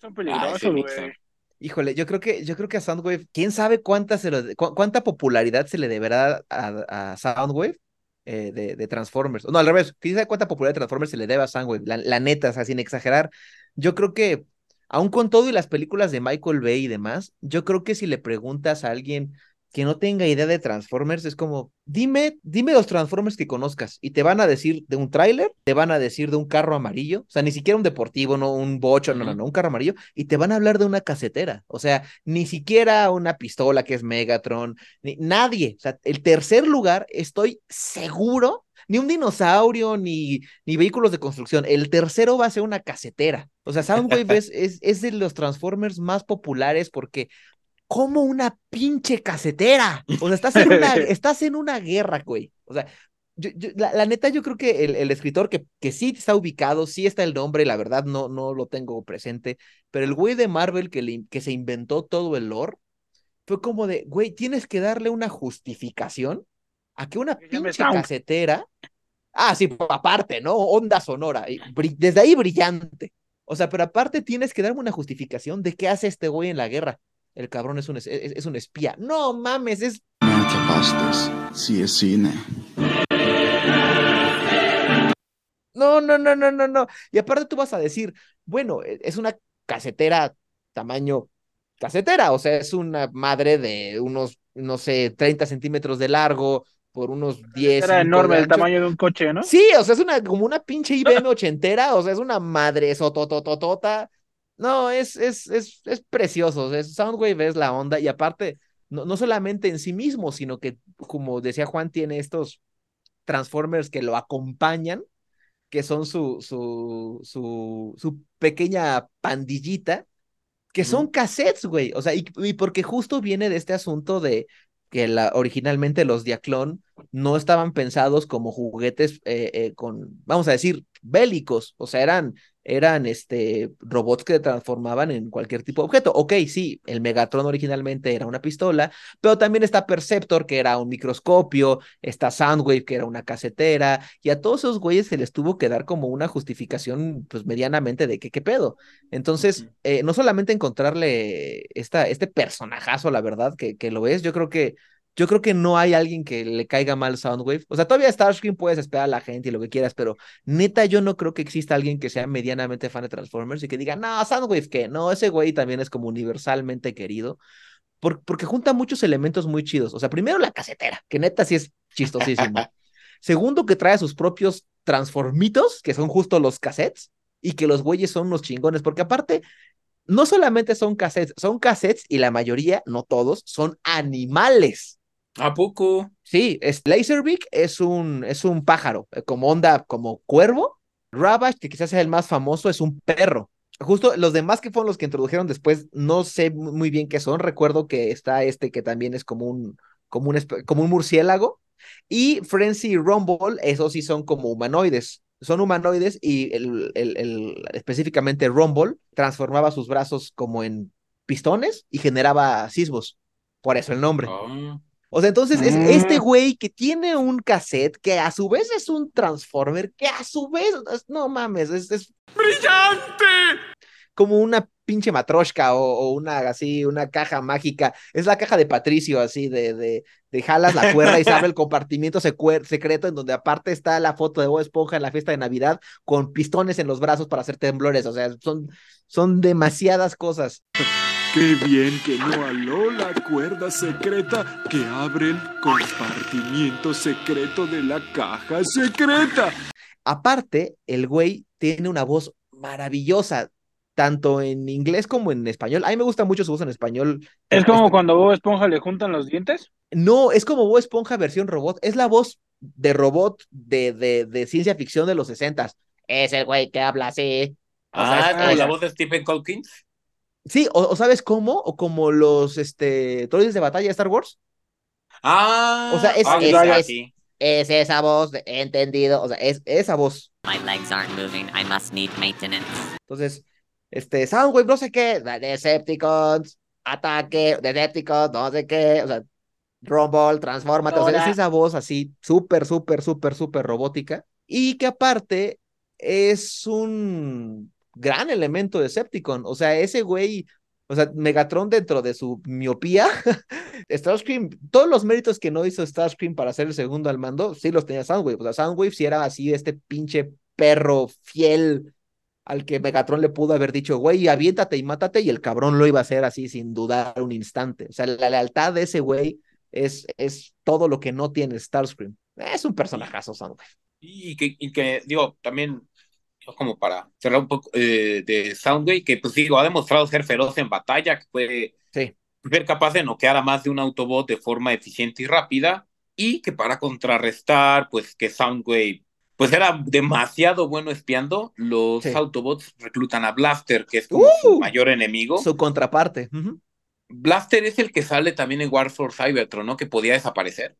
Son peligrosos, güey. Híjole, yo creo que, yo creo que a Soundwave, quién sabe cuánta, se lo- cu- cuánta popularidad se le deberá a, a Soundwave eh, de, de Transformers. No, al revés, sabe cuánta popularidad de Transformers se le debe a Soundwave. La, la neta, o sea, sin exagerar. Yo creo que, aun con todo y las películas de Michael Bay y demás, yo creo que si le preguntas a alguien que no tenga idea de Transformers, es como, dime, dime los Transformers que conozcas, y te van a decir de un tráiler, te van a decir de un carro amarillo, o sea, ni siquiera un deportivo, no un bocho, no, no, no, un carro amarillo, y te van a hablar de una casetera, o sea, ni siquiera una pistola que es Megatron, ni, nadie, o sea, el tercer lugar, estoy seguro, ni un dinosaurio, ni, ni vehículos de construcción, el tercero va a ser una casetera, o sea, Soundwave es, (laughs) es, es de los Transformers más populares porque como una pinche casetera. O sea, estás en una, (laughs) estás en una guerra, güey. O sea, yo, yo- la, la neta, yo creo que el, el escritor que, que sí está ubicado, sí está el nombre, la verdad no, no lo tengo presente, pero el güey de Marvel que, le- que se inventó todo el lore, fue como de, güey, tienes que darle una justificación a que una pinche casetera, ah, sí, aparte, ¿no? Onda sonora, y desde ahí brillante. O sea, pero aparte tienes que darme una justificación de qué hace este güey en la guerra. El cabrón es un, es, un espía. No mames, es. Me atrapaste. Sí es cine. No, no, no, no, no, no. Y aparte tú vas a decir, bueno, e- es una casetera tamaño casetera, o sea, es una madre de unos, no sé, 30 centímetros de largo por unos 10. Era enorme de el tamaño de un coche, ¿no? Sí, o sea, es una, como una pinche IBM ochentera, o sea, es una madre sotototota. No, es, es, es, es precioso, sea, Soundwave es la onda, y aparte, no, no solamente en sí mismo, sino que, como decía Juan, tiene estos Transformers que lo acompañan, que son su, su, su, su pequeña pandillita, que son cassettes, güey. O sea, y, y porque justo viene de este asunto de que la, originalmente los Diaclón no estaban pensados como juguetes eh, eh, con, vamos a decir, bélicos. O sea, eran, eran este, robots que transformaban en cualquier tipo de objeto. Ok, sí, el Megatron originalmente era una pistola, pero también está Perceptor, que era un microscopio, está Soundwave, que era una casetera, y a todos esos güeyes se les tuvo que dar como una justificación, pues medianamente de que qué pedo. Entonces, eh, no solamente encontrarle esta, este personajazo, la verdad, que, que lo es, yo creo que yo creo que no hay alguien que le caiga mal Soundwave. O sea, todavía Starscream puedes esperar a la gente y lo que quieras, pero neta, yo no creo que exista alguien que sea medianamente fan de Transformers y que diga, no, Soundwave, que no, ese güey también es como universalmente querido. porque junta muchos elementos muy chidos. O sea, primero la casetera, que neta sí es chistosísimo. (laughs) Segundo, que trae sus propios transformitos, que son justo los cassettes, y que los güeyes son unos chingones, porque aparte, no solamente son cassettes, son cassettes y la mayoría, no todos, son animales. ¿A poco? Sí, es, Laserbeak es un, es un pájaro, eh, como onda, como cuervo. Ravage, que quizás sea el más famoso, es un perro. Justo los demás que fueron los que introdujeron después, no sé muy bien qué son. Recuerdo que está este que también es como un, como un, como un murciélago. Y Frenzy y Rumble, esos sí son como humanoides. Son humanoides y el, el, el, específicamente Rumble transformaba sus brazos como en pistones y generaba sismos. Por eso el nombre. Ah. O sea, entonces es este Mm. güey que tiene un cassette que a su vez es un Transformer, que a su vez, es- no mames, es, es ¡Brillante! como una pinche matroshka o, o una así, una caja mágica. Es la caja de Patricio, así de, de, de jalas la cuerda y se abre el (laughs) compartimiento secreto en donde aparte está la foto de Bob Esponja en la fiesta de Navidad con pistones en los brazos para hacer temblores. O sea, son, son demasiadas cosas. Qué bien que no aló la cuerda secreta que abre el compartimiento secreto de la caja secreta. Aparte, el güey tiene una voz maravillosa, tanto en inglés como en español. A mí me gusta mucho su voz en español. Es como cuando Bob Esponja le juntan los dientes. No, es como Bob Esponja versión robot. Es la voz de robot de, de, de ciencia ficción de los 60 Es el güey que habla así. O sea, Ah, es- es como la voz de Stephen Hawking. Sí, o, o ¿sabes cómo? O como los este, droides de batalla de Star Wars. Ah, O sea, es, ah, es, ya, es- sí. es esa voz, de- entendido. O sea, es esa voz. My legs aren't moving. I must need maintenance. Entonces, este, Soundwave, no sé qué, Decepticons, ataque, Decepticons, no sé qué, o sea, Rumble, transfórmate, o sea, es esa voz así, súper, súper, súper, súper robótica, y que aparte es un gran elemento de Decepticon, o sea, ese güey, o sea, Megatron dentro de su miopía, (laughs) Starscream, todos los méritos que no hizo Starscream para ser el segundo al mando, sí los tenía Soundwave, o sea, Soundwave sí era así, este pinche perro fiel al que Megatron le pudo haber dicho, güey, aviéntate y mátate, y el cabrón lo iba a hacer así sin dudar un instante. O sea, la lealtad de ese güey es, es todo lo que no tiene Starscream. Es un personajazo, Soundwave. Y y que, digo, también, como para cerrar un poco eh, de Soundwave, que pues digo, ha demostrado ser feroz en batalla, que puede Sí. ser capaz de noquear a más de un Autobot de forma eficiente y rápida, y que para contrarrestar, pues que Soundwave, pues era demasiado bueno espiando, los Sí. Autobots reclutan a Blaster, que es como su ¡Uh! mayor enemigo. Su contraparte. Blaster es el que sale también en War for Cybertron, ¿no? Que podía desaparecer.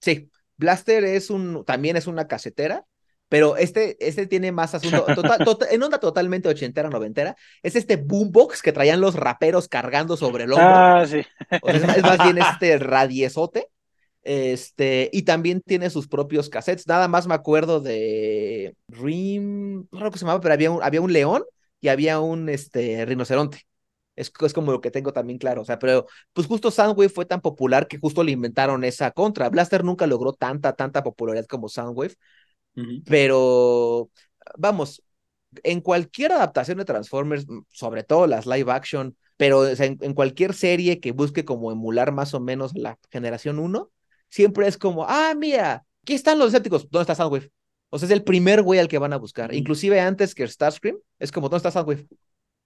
Sí, Blaster es un, también es una casetera, pero este, este tiene más asunto, (laughs) total- tota- en onda totalmente ochentera, noventera, es este boombox que traían los raperos cargando sobre el hombro. Ah, sí. O sea, es, es más bien (laughs) este radiezote. Este, y también tiene sus propios cassettes. Nada más me acuerdo de Rim, no recuerdo cómo se llamaba, pero había un, había un león y había un este, rinoceronte. Es, es como lo que tengo también claro. O sea, pero pues justo Soundwave fue tan popular que justo le inventaron esa contra. Blaster nunca logró tanta, tanta popularidad como Soundwave, pero vamos, en cualquier adaptación de Transformers, m- sobre todo las live action, pero o sea, en, en cualquier serie que busque como emular más o menos la generación 1, siempre es como, ah, mira, aquí están los escépticos, ¿dónde está Soundwave? O sea, es el primer güey al que van a buscar. Inclusive antes que Starscream, es como, ¿dónde está Soundwave?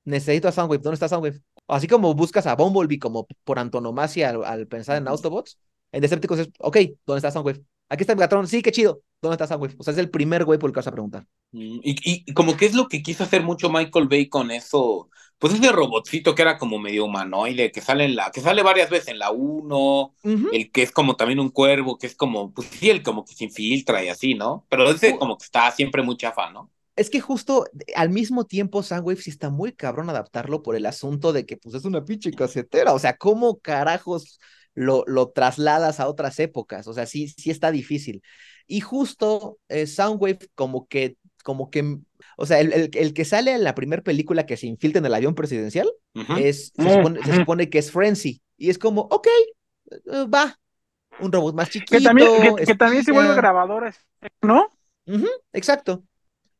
Necesito a Soundwave, ¿dónde está Soundwave? Así como buscas a Bumblebee como por antonomasia al, al pensar en Autobots, en Decepticons es, ok, ¿dónde está Soundwave? Aquí está Megatron, sí, qué chido, ¿dónde está Soundwave? O sea, es el primer güey por el que vas a preguntar. Mm, Y, y, como que es lo que quiso hacer mucho Michael Bay con eso, pues ese robotcito que era como medio humanoide, que sale en la, que sale varias veces en la 1, el que es como también un cuervo, que es como, pues sí, el como que se infiltra y así, ¿no? Pero ese como que está siempre muy chafa, ¿no? Es que justo eh, al mismo tiempo Soundwave sí está muy cabrón adaptarlo por el asunto de que pues es una pinche casetera, o sea, ¿cómo carajos lo, lo trasladas a otras épocas? O sea, sí, sí está difícil. Y justo eh, Soundwave como que, como que, o sea, el, el, el que sale en la primera película que se infiltra en el avión presidencial es, se Mm, supone, se ujú. supone que es Frenzy. Y es como, ok, eh, va. un robot más chiquito. Que también, que, que también se espía. vuelve grabadora, ¿no? Ujú, exacto.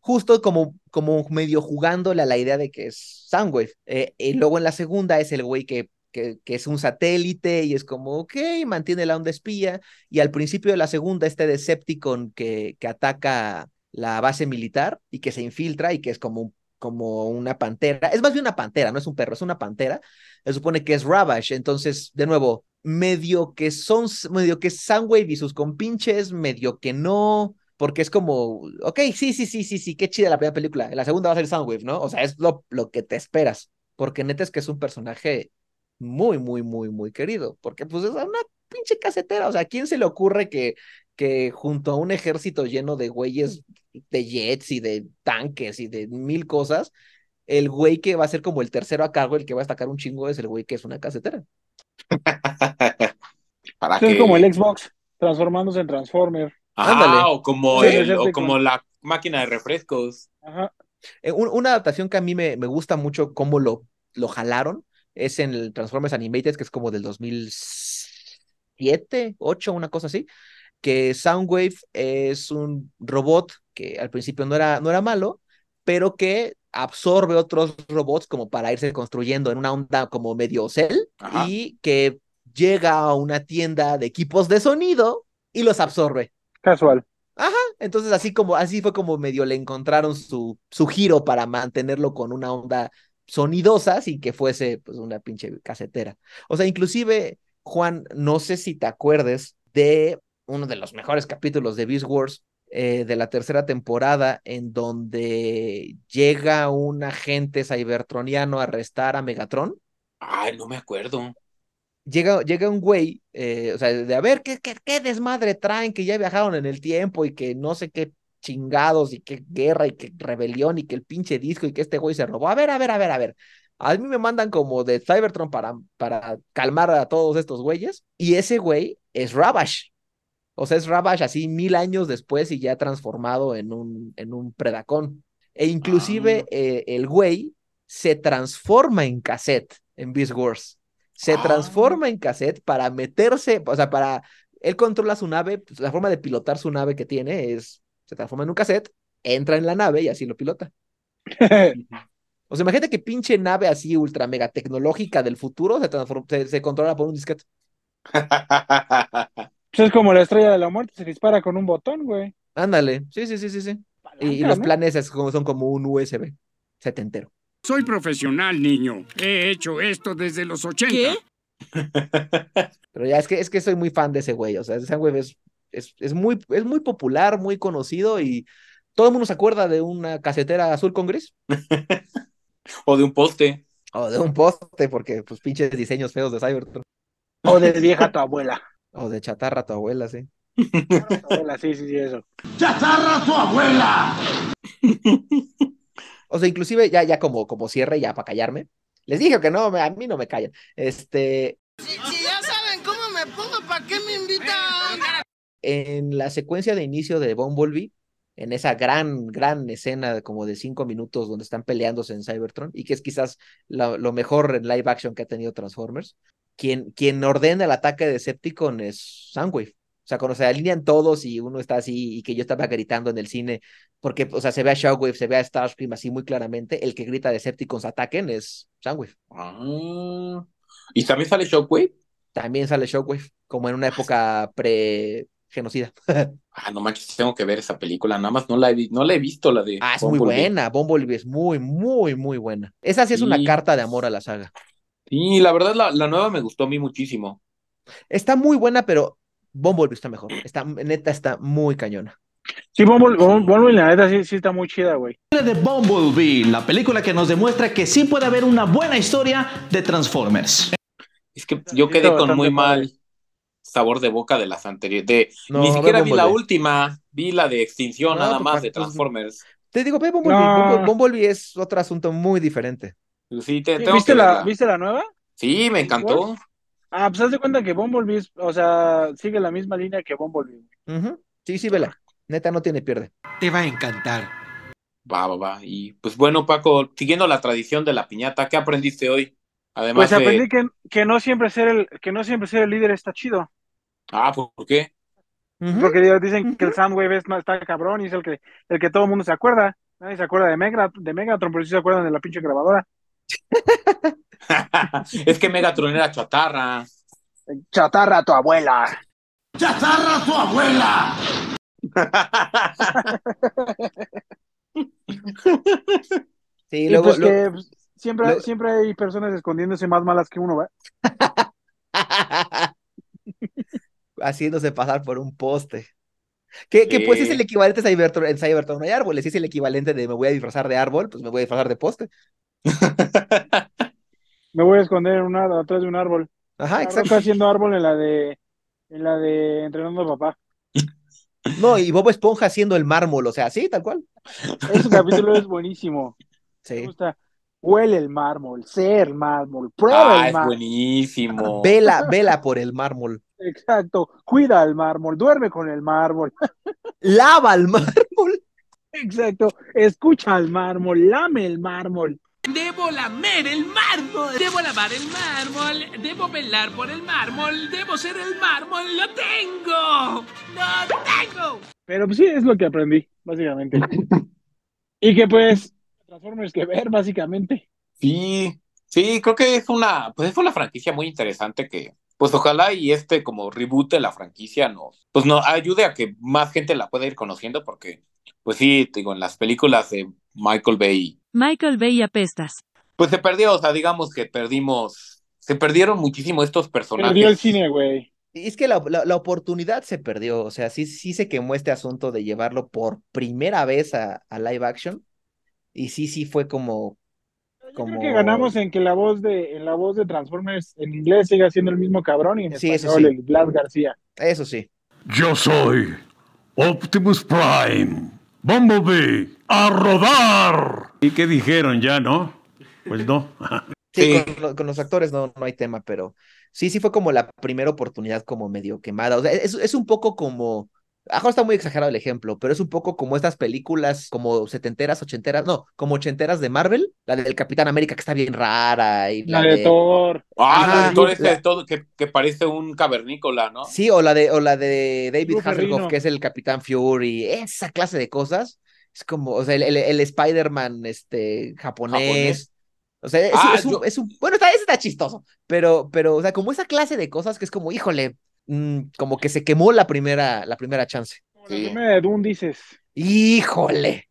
Justo como, como medio jugándole a la idea de que es Soundwave. Eh, y luego en la segunda es el güey que, que, que es un satélite y es como, ok, mantiene la onda espía. Y al principio de la segunda, este Decepticon que, que ataca la base militar y que se infiltra y que es como, como una pantera. Es más bien una pantera, no es un perro, es una pantera. Se supone que es Ravage. Entonces, de nuevo, medio que son, medio que es Soundwave y sus compinches, medio que no. Porque es como, ok, sí, sí, sí, sí, sí, qué chida la primera película. En la segunda va a ser Soundwave, ¿no? O sea, es lo, lo que te esperas. Porque neta es que es un personaje muy, muy, muy, muy querido. Porque pues es una pinche casetera. O sea, ¿a quién se le ocurre que, que junto a un ejército lleno de güeyes de jets y de tanques y de mil cosas, el güey que va a ser como el tercero a cargo, el que va a destacar un chingo, es el güey que es una casetera? (laughs) Para Es que... como el Xbox transformándose en Transformer. Ándale. o como, Sí, el- ya o sé como cómo. la máquina de refrescos. Ajá. Eh, un- una adaptación que a mí me, me gusta mucho cómo lo, lo jalaron es en el Transformers Animated, que es como del 2007, 8, una cosa así, que Soundwave es un robot que al principio no era, no era malo, pero que absorbe otros robots como para irse construyendo en una onda como medio cel Ajá. y que llega a una tienda de equipos de sonido y los absorbe. Casual. Ajá, entonces así como, así fue como medio le encontraron su, su giro para mantenerlo con una onda sonidosa sin que fuese pues una pinche casetera. O sea, inclusive, Juan, no sé si te acuerdes de uno de los mejores capítulos de Beast Wars eh, de la tercera temporada en donde llega un agente cybertroniano a arrestar a Megatron. Ay, no me acuerdo. Llega, llega un güey, eh, o sea, de a ver qué, qué, qué desmadre traen, que ya viajaron en el tiempo y que no sé qué chingados y qué guerra y qué rebelión y que el pinche disco y que este güey se robó. A ver, a ver, a ver, a ver. A mí me mandan como de Cybertron para, para calmar a todos estos güeyes y ese güey es Ravage. O sea, es Ravage así mil años después y ya transformado en un, en un predacón. E inclusive Ah. eh, el güey se transforma en cassette en Beast Wars. Se Ah. transforma en cassette para meterse, o sea, para... Él controla su nave, pues, la forma de pilotar su nave que tiene es, se transforma en un cassette, entra en la nave y así lo pilota. (laughs) O sea, imagínate que pinche nave así ultra mega tecnológica del futuro se, transforma, se, se controla por un disquete. Pues es como la estrella de la muerte, se dispara con un botón, güey. Ándale, sí, sí, sí, sí, sí. Y, y los planes es como, son como un USB setentero. Soy profesional, niño. He hecho esto desde los 80. ¿Qué? Pero ya es que, es que soy muy fan de ese güey. O sea, ese güey es, es, es, muy, es muy popular, muy conocido y todo el mundo se acuerda de una casetera azul con gris (laughs) O de un poste. o de un poste, porque pues pinches diseños feos de Cybertron. O de vieja tu abuela. (laughs) O de chatarra tu abuela, sí. Tu abuela, sí, sí, sí, eso. ¡Chatarra tu abuela! (laughs) O sea, inclusive ya, ya como, como cierre, ya para callarme. Les dije que no, me- a mí no me callan. Este, Si, si ya saben cómo me pongo, ¿para qué me invitan? En la secuencia de inicio de Bumblebee, en esa gran, gran escena de como de cinco minutos donde están peleándose en Cybertron, y que es quizás lo, lo mejor en live action que ha tenido Transformers, quien, quien ordena el ataque de Decepticon es Soundwave. O sea, cuando se alinean todos y uno está así, y que yo estaba gritando en el cine, porque, o sea, se ve a Shockwave, se ve a Starscream así muy claramente, el que grita Decepticons ataquen es Soundwave. Ah. ¿Y también sale Shockwave? También sale Shockwave, como en una época pre-genocida. Ah, no manches, tengo que ver esa película. Nada más no la he, vi- no la he visto, la de. Ah, es muy Bumblebee. buena. Bumblebee es muy, muy, muy buena. Esa sí es una carta de amor a la saga. Sí, la verdad, la, la nueva me gustó a mí muchísimo. Está muy buena, pero Bumblebee está mejor. Está, neta, está muy cañona. Sí, Bumble, Bumble, Bumble, la neta, sí, sí está muy chida, güey. de Bumblebee, la película que nos demuestra que sí puede haber una buena historia de Transformers. Es que yo quedé con muy mal sabor de boca de las anteriores. De, No, ni siquiera vi la última, vi la de extinción No, nada pues, más de pues, Transformers. Te digo, ve Bumblebee. No. Bumble- Bumblebee es otro asunto muy diferente. Sí, te- tengo ¿Viste que la. ¿Viste la nueva? Sí, me encantó. Ah, pues haz de cuenta que Bumblebee, es- o sea, sigue la misma línea que Bumblebee. Ujú. Sí, sí, vela. Neta, no tiene pierde. Te va a encantar. Va, va, va. Y pues bueno, Paco, siguiendo la tradición de la piñata, ¿qué aprendiste hoy? Además Pues aprendí de. que, que no siempre ser el, que no siempre ser el líder está chido. Ah, ¿por qué? Porque ellos dicen que el Soundwave es, está cabrón y es el que, el que todo el mundo se acuerda. Nadie se acuerda de, Megra, de Megatron, pero sí se acuerdan de la pinche grabadora. (laughs) es que Megatron era chatarra. Chatarra a tu abuela. ¡Chatarra a tu abuela! Sí, Y luego, pues luego- que pues, siempre, luego- siempre hay personas escondiéndose más malas que uno, ¿va? (laughs) haciéndose pasar por un poste. Que, que pues es el equivalente a Cybertron, en Cybertron no hay árboles, es el equivalente de me voy a disfrazar de árbol, pues me voy a disfrazar de poste. (laughs) Me voy a esconder en un árbol, atrás de un árbol. Ajá, exacto. Está haciendo árbol en la de, en la de entrenando a papá. No, y Bob Esponja haciendo el mármol, o sea, sí, tal cual. Ese capítulo es buenísimo. (laughs) Me Sí. gusta. Huele el mármol, sé el mármol, prueba Ah, el es mármol. buenísimo. Vela, vela por el mármol. Exacto, cuida el mármol, duerme con el mármol. (laughs) Lava el mármol. Exacto, escucha el mármol, lame el mármol. Debo lamer el mármol, debo lavar el mármol, debo velar por el mármol, debo ser el mármol, lo tengo, lo tengo. Pero pues sí, es lo que aprendí, básicamente. y que pues, Transformers que ver, básicamente. Sí, sí, creo que es una, pues es una franquicia muy interesante que, pues ojalá y este como reboot de la franquicia nos, pues nos ayude a que más gente la pueda ir conociendo porque, pues sí, digo, en las películas de Michael Bay, Michael Bay apestas. pues se perdió, o sea, digamos que perdimos, se perdieron muchísimo estos personajes. Perdió el cine, güey. Es que la, la- la oportunidad se perdió, o sea, sí, sí se quemó este asunto de llevarlo por primera vez a, a live action. Y sí, sí fue como, Creo como... que ganamos en que la voz de, en la voz de Transformers en inglés siga siendo el mismo cabrón y en Sí, español sí. el Blas García. Eso sí. Yo soy Optimus Prime. Bumblebee, a rodar. ¿Y qué dijeron ya, no? Pues no. (laughs) Sí, Sí. Con, con los actores no, no hay tema, pero sí, sí fue como la primera oportunidad como medio quemada. O sea, es, es un poco como, a lo mejor está muy exagerado el ejemplo, pero es un poco como estas películas como setenteras, ochenteras, no, como ochenteras de Marvel, la del Capitán América que está bien rara y La la de de... Thor. Ah, Ajá, la de Thor ese la- de todo, que, que parece un cavernícola, ¿no? Sí, o la de, o la de David Hasselhoff, que es el Capitán Fury, esa clase de cosas. Es como, o sea, el, el, el Spider-Man este, japonés. Japonés. O sea, es, Ah, es un, yo- es un- bueno, está, ese está chistoso, pero, pero, o sea, como esa clase de cosas que es como, híjole, mm, como que se quemó la primera, la primera chance. Sí. La primera de Dune dices. Híjole.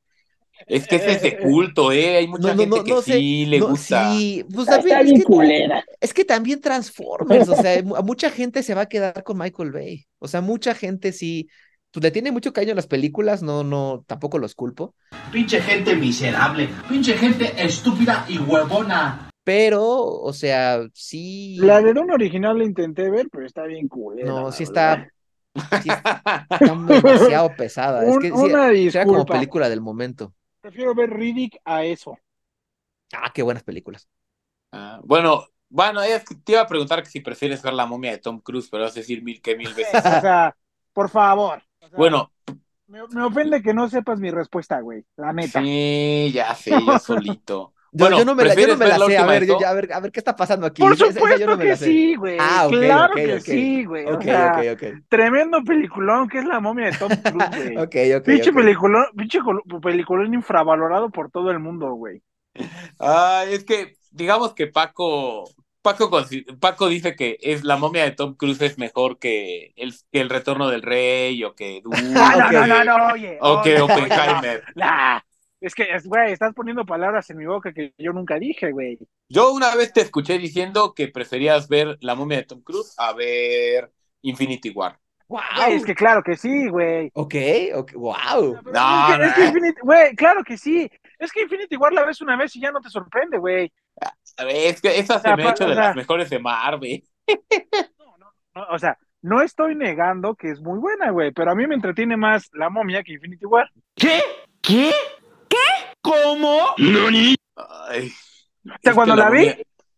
Es que ese es de culto, ¿eh? Hay mucha No, no, gente no, que sé, sí le no, gusta. sí, pues también, es bien que, culera. es que también Transformers, o sea, mucha gente se va a quedar con Michael Bay. O sea, mucha gente sí, pues le tiene mucho cariño a las películas, no, no, tampoco los culpo. Pinche gente miserable, pinche gente estúpida y huevona. Pero, o sea, sí. La de Dune original la intenté ver, pero está bien culera. No, sí está, sí está demasiado (laughs) pesada. Es que sí, era como película del momento. Prefiero ver Riddick a eso. Ah, qué buenas películas. Ah, bueno, bueno, es que te iba a preguntar que si prefieres ver la momia de Tom Cruise, pero vas a decir mil que mil veces. O sea, por favor. O sea, Bueno, Me, me ofende que no sepas mi respuesta, güey. La neta. sí, ya sé, yo (laughs) solito. Yo, Bueno, yo no me la, yo no ¿prefieres me la sé. A ver, yo- a ver, a ver qué está pasando aquí. Por Esa- esa yo supuesto no me que la sé. sí, güey. Ah, claro que sí, güey. O Ok, sea, ok, ok. tremendo peliculón que es la momia de Tom Cruise, güey. Ok, ok, Pinche peliculón, pinche peliculón infravalorado por todo el mundo, güey. Ah, es que, digamos que Paco, Paco, Paco dice que es la momia de Tom Cruise es mejor que el, que el retorno del rey o que Dune, Ah, no, o no, que- no, no, oye. o que Oppenheimer. no. Es que, es- güey, estás poniendo palabras en mi boca que yo nunca dije, güey. Yo una vez te escuché diciendo que preferías ver la momia de Tom Cruise a ver Infinity War. Wow. Güey, es que claro que sí, güey. Ok, ok, wow. No, es que, es que no. Infinity, güey, claro que sí. Es que Infinity War la ves una vez y ya no te sorprende, güey. A ver, es que esa O sea, se me ha hecho de sea- las mejores de Marvel. No, o sea, no estoy negando que es muy buena, güey, pero a mí me entretiene más la momia que Infinity War. ¿Qué? ¿Qué? ¿Qué? ¿Cómo? Ay, O sea, es cuando la, vi,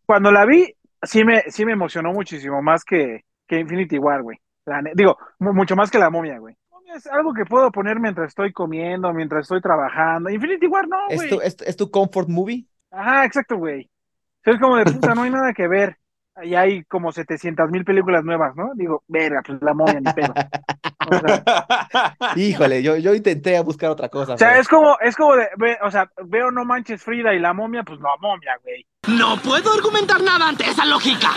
cuando la vi, sí me, sí me emocionó muchísimo más que, que Infinity War, güey. La digo, mu- mucho más que la momia, güey. La momia Es algo que puedo poner mientras estoy comiendo, mientras estoy trabajando. Infinity War no, ¿Es güey. tu, es, es tu comfort movie? Ajá, exacto, güey. O sea, es como de puta, no hay nada que ver. y hay como 700 mil películas nuevas, ¿no? Digo, verga, pues la momia ni pedo. (laughs) (laughs) Híjole, yo, yo intenté buscar otra cosa. o sea, pero- es como, es como de, ve- o sea, veo No Manches Frida y la momia, pues la momia, güey. No puedo argumentar nada ante esa lógica.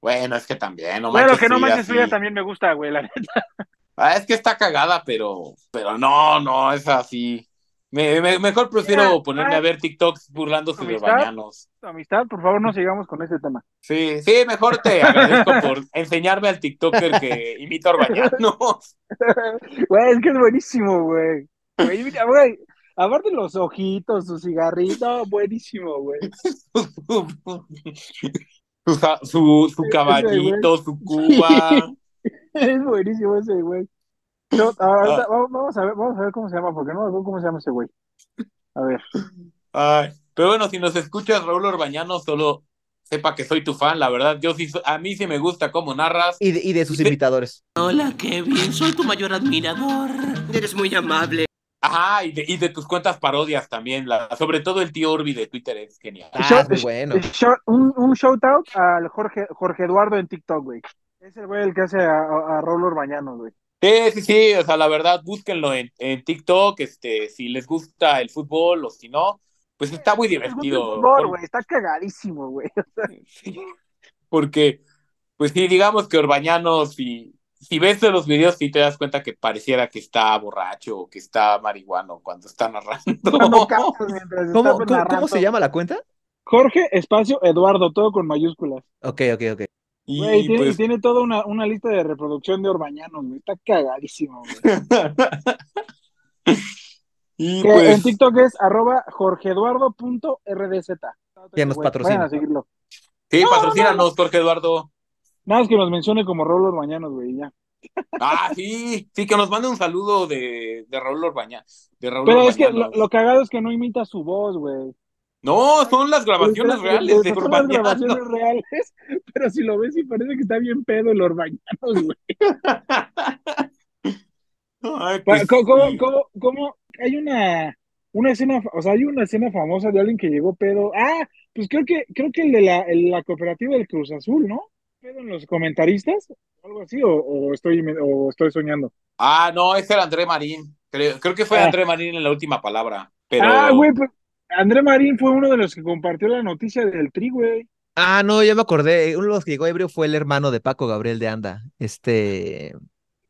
Bueno, es que también, no Bueno, manches que No Frida, Manches Frida sí. también me gusta, güey, la neta. Ah, es que está cagada, pero, pero no, no, es así. Me, me- mejor prefiero ponerme ah, a ver TikToks burlándose de amistad. bañanos. Amistad, por favor, no sigamos con ese tema. Sí, sí, mejor te agradezco por enseñarme al TikToker que imita a Orbañanos. (laughs) Güey, es que es buenísimo, güey. Güey. Aparte los ojitos, su cigarrito, buenísimo, güey. Su, su, su caballito, su cuba. (laughs) Es buenísimo ese, güey. (laughs) Ahorita, Ah. vamos, vamos a ver, vamos a ver cómo se llama, porque no me acuerdo cómo se llama ese güey. A ver. Ay, pero bueno, si nos escuchas, Raúl Orbañanos, solo sepa que soy tu fan, la verdad. Yo sí, so- a mí sí me gusta cómo narras. Y de, y de sus imitadores. Hola, Kevin, soy tu mayor admirador. Eres muy amable. Ajá, y de, y de tus cuentas parodias también, la, sobre todo el tío Orbi de Twitter es genial. Ah, muy bueno. Shout- un, un shout out al Jorge, Jorge Eduardo en TikTok, güey. Es el güey el que hace a, a, a Raúl Orbañanos, güey. Sí, sí, sí, o sea, la verdad, búsquenlo en, en TikTok, este, si les gusta el fútbol o si no, pues está muy gusta el divertido. fútbol, güey, está cagadísimo, güey. (laughs) Sea, porque, pues sí, digamos que Orbañanos, si, si ves de los videos, sí te das cuenta que pareciera que está borracho o que está marihuano cuando está narrando. (laughs) ¿Cómo, cómo, cómo se llama la cuenta? Jorge Espacio Eduardo, todo con mayúsculas. Ok, ok, ok. Y Güey, tiene, pues, y tiene toda una, una lista de reproducción de Orbañanos, güey. Está cagadísimo, güey. (laughs) y Que pues, En TikTok es arroba jorgeeduardo.rdz. Ya nos patrocina. Vayan a seguirlo. sí, No, patrocínanos, Jorge Eduardo. Nada más que nos mencione como Raúl Orbañanos, güey, y ya. (laughs) Ah, sí, sí, que nos mande un saludo de, de Raúl. De Raúl Pero es que lo cagado es que no imita su voz, güey. No, son las grabaciones reales de son las grabaciones reales, pero si lo ves sí parece que está bien pedo el Orbañanos, güey. Ay, pues, ¿Cómo, cómo, cómo- cómo- hay una, una escena, o sea, hay una escena famosa de alguien que llegó pedo? Ah, pues creo que, creo que el de la, el- la cooperativa del Cruz Azul, ¿no? Pedo en los comentaristas, algo así, o, o estoy, o estoy soñando. Ah, no, ese era André Marín. Creo, creo que fue Ah. André Marín en la última palabra. Pero Ah, güey, pues André Marín fue uno de los que compartió la noticia del tri, güey. Ah, no, ya me acordé. Uno de los que llegó ebrio fue el hermano de Paco Gabriel de Anda. Este.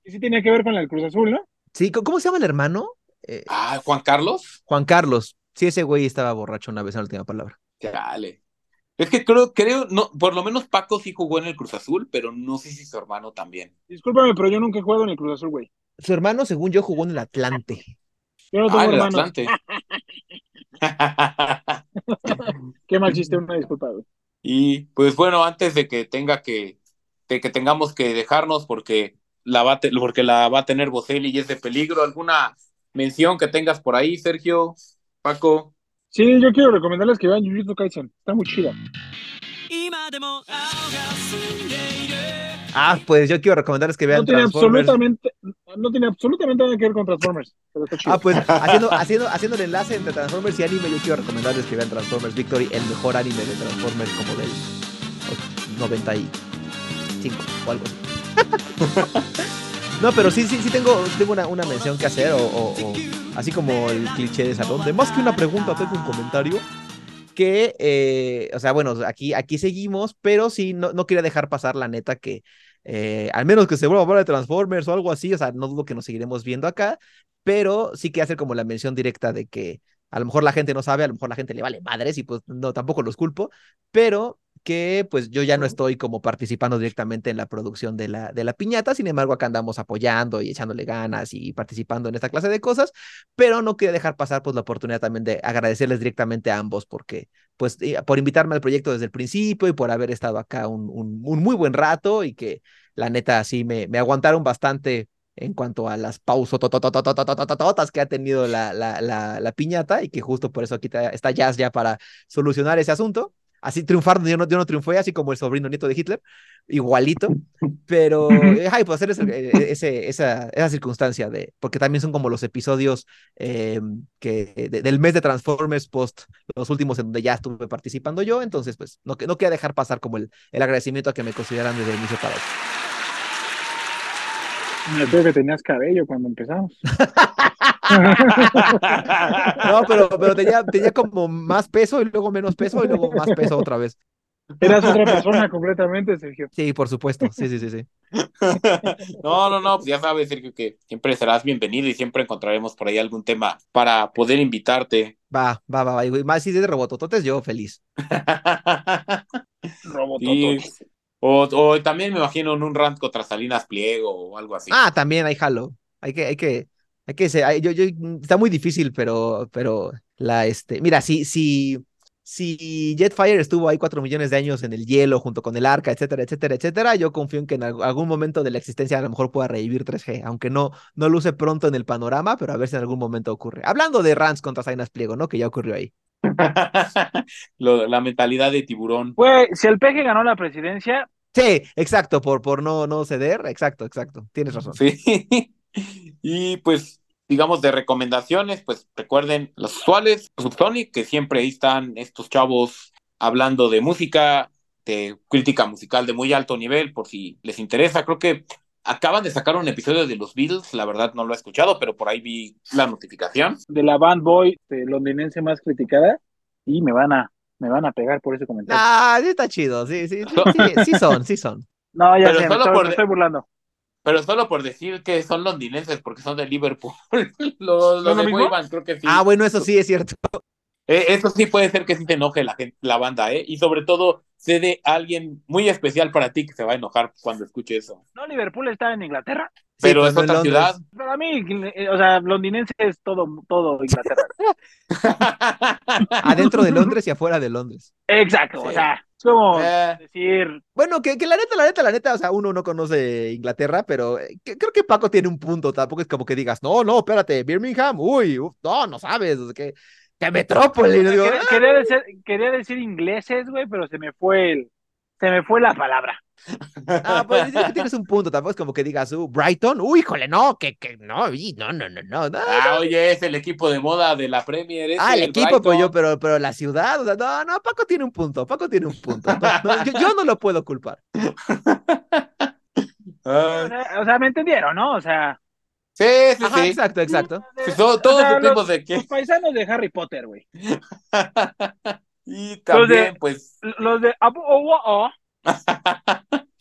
Y sí tenía que ver con del Cruz Azul, ¿no? Sí, ¿cómo se llama el hermano? Eh, Ah, Juan Carlos. Juan Carlos. Sí, ese güey estaba borracho una vez en la última palabra. Chale. Es que creo, creo, no, por lo menos Paco sí jugó en el Cruz Azul, pero no sé si su hermano también. Discúlpame, pero yo nunca he jugado en el Cruz Azul, güey. Su hermano, según yo, jugó en el Atlante. Yo no tengo Ah, en el. Atlante. (laughs) (laughs) (laughs) Qué mal chiste, una disculpa, güey. Y pues bueno, antes de que tenga que, de que tengamos que dejarnos porque la va te- porque la va a tener Boselli y es de peligro, ¿alguna mención que tengas por ahí, Sergio, Paco? Sí, yo quiero recomendarles que vean Jujutsu Kaisen. Está muy chido. Ah, pues yo quiero recomendarles que vean No tiene Transformers. absolutamente, no tiene absolutamente nada que ver con Transformers, pero está chido. Ah, pues haciendo, haciendo, haciendo el enlace entre Transformers y anime, yo quiero recomendarles que vean Transformers Victory, el mejor anime de Transformers como del 95 o algo así. (laughs) No, pero sí, sí, sí tengo, tengo una, una mención que hacer, o, o- o así como el cliché de salón, de más que una pregunta, tengo un comentario. Que, eh, o sea, bueno, aquí, aquí seguimos, pero sí, no, no quería dejar pasar la neta que, eh, al menos que se vuelva a hablar de Transformers o algo así, o sea, no dudo que nos seguiremos viendo acá, pero sí que hacer como la mención directa de que a lo mejor la gente no sabe, a lo mejor la gente le vale madres y pues no, tampoco los culpo, pero que pues yo ya no estoy como participando directamente en la producción de la, de la piñata, sin embargo acá andamos apoyando y echándole ganas y participando en esta clase de cosas, pero no quería dejar pasar pues la oportunidad también de agradecerles directamente a ambos porque pues eh, por invitarme al proyecto desde el principio y por haber estado acá un, un, muy buen rato y que la neta sí me, me aguantaron bastante en cuanto a las pausas que ha tenido la, la, la, piñata y que justo por eso aquí está Jazz ya para solucionar ese asunto. Así triunfar yo no, yo no triunfé, así como el sobrino nieto de Hitler, igualito, (laughs) pero eh, ay, pues hacer ese, eh, ese- esa, esa circunstancia de, porque también son como los episodios eh, que, de- del mes de Transformers post los últimos en donde ya estuve participando yo, entonces pues no, no quería dejar pasar como el, el agradecimiento a que me consideran desde el inicio para eso. Me acuerdo que tenías cabello cuando empezamos. (laughs) (laughs) (laughs) No, pero, pero tenía, tenía como más peso y luego menos peso y luego más peso otra vez. Eras otra persona completamente, Sergio. Sí, por supuesto, sí, sí, sí, sí. (laughs) No, no, no, pues ya sabes, Sergio, que siempre serás bienvenido y siempre encontraremos por ahí algún tema para poder invitarte. Va, va, va, va. Y más si es de robotototes, yo feliz. (laughs) Y- o, o también me imagino en un rant contra Salinas Pliego o algo así. Ah, también hay jalo. Hay que, hay que, hay que ser, hay- yo, yo, está muy difícil, pero, pero la, este, mira, si, si, si Jetfire estuvo ahí cuatro millones de años en el hielo junto con el arca, etcétera, etcétera, etcétera, yo confío en que en al- algún momento de la existencia a lo mejor pueda revivir 3G, aunque no, no luce pronto en el panorama, pero a ver si en algún momento ocurre. Hablando de Rants contra Salinas Pliego, ¿no? Que ya ocurrió ahí. (laughs) Lo- la mentalidad de tiburón. Güey, si el peje ganó la presidencia, Sí, exacto, por, por no, no ceder, exacto, exacto, tienes razón. Sí. (laughs) Y pues, digamos, de recomendaciones, pues recuerden los usuales, Subsonic, que siempre ahí están estos chavos hablando de música, de crítica musical de muy alto nivel, por si les interesa. Creo que acaban de sacar un episodio de los Beatles, la verdad no lo he escuchado, pero por ahí vi la notificación. de la band boy este, londinense más criticada, y me van a, me van a pegar por ese comentario. Ah, sí está chido, sí, sí, sí, sí, sí son, sí son. No, ya Pero sé, me solo estoy, por me de- estoy burlando. Pero solo por decir que son londinenses, porque son de Liverpool. (laughs) Los, ¿No los es lo de creo que sí. Ah, bueno, eso sí es cierto. Eh, eso sí puede ser que sí te enoje la gente, la banda, ¿eh? Y sobre todo, sé de alguien muy especial para ti que se va a enojar cuando escuche eso. No, Liverpool está en Inglaterra. Pero pues, es otra Londres. ciudad. Para mí, eh, o sea, londinense es todo, todo Inglaterra. (laughs) Adentro de Londres y afuera de Londres. Exacto, o sea, como Eh. decir, Bueno, que, que la neta, la neta, la neta, o sea, uno no conoce Inglaterra, pero eh, que- creo que Paco tiene un punto, tampoco es como que digas, no, no, espérate, Birmingham, uy, uf, no, no sabes, o sea, que, que Metrópoli, digo, quería, "Ah". quería decir, quería decir ingleses, güey, pero se me fue el, se me fue la palabra. Ah, pues tienes un punto, tampoco es como que digas, uh, Brighton, uy, híjole, no, que, que, no, no, no, no, no, no. Ah, oye, es el equipo de moda de la Premier. ese, Ah, el equipo, pues yo, pero, pero la ciudad, o sea, no, no, Paco tiene un punto, Paco tiene un punto. No, no, yo, yo no lo puedo culpar. O (laughs) sea, o sea, me entendieron, ¿no? O sea, sí, sí, Ajá, sí. exacto, exacto. Sí, to- todos o sea, supimos los, de que. los paisanos de Harry Potter, güey. (laughs) y también, pues, Los de Abu Owa, (laughs)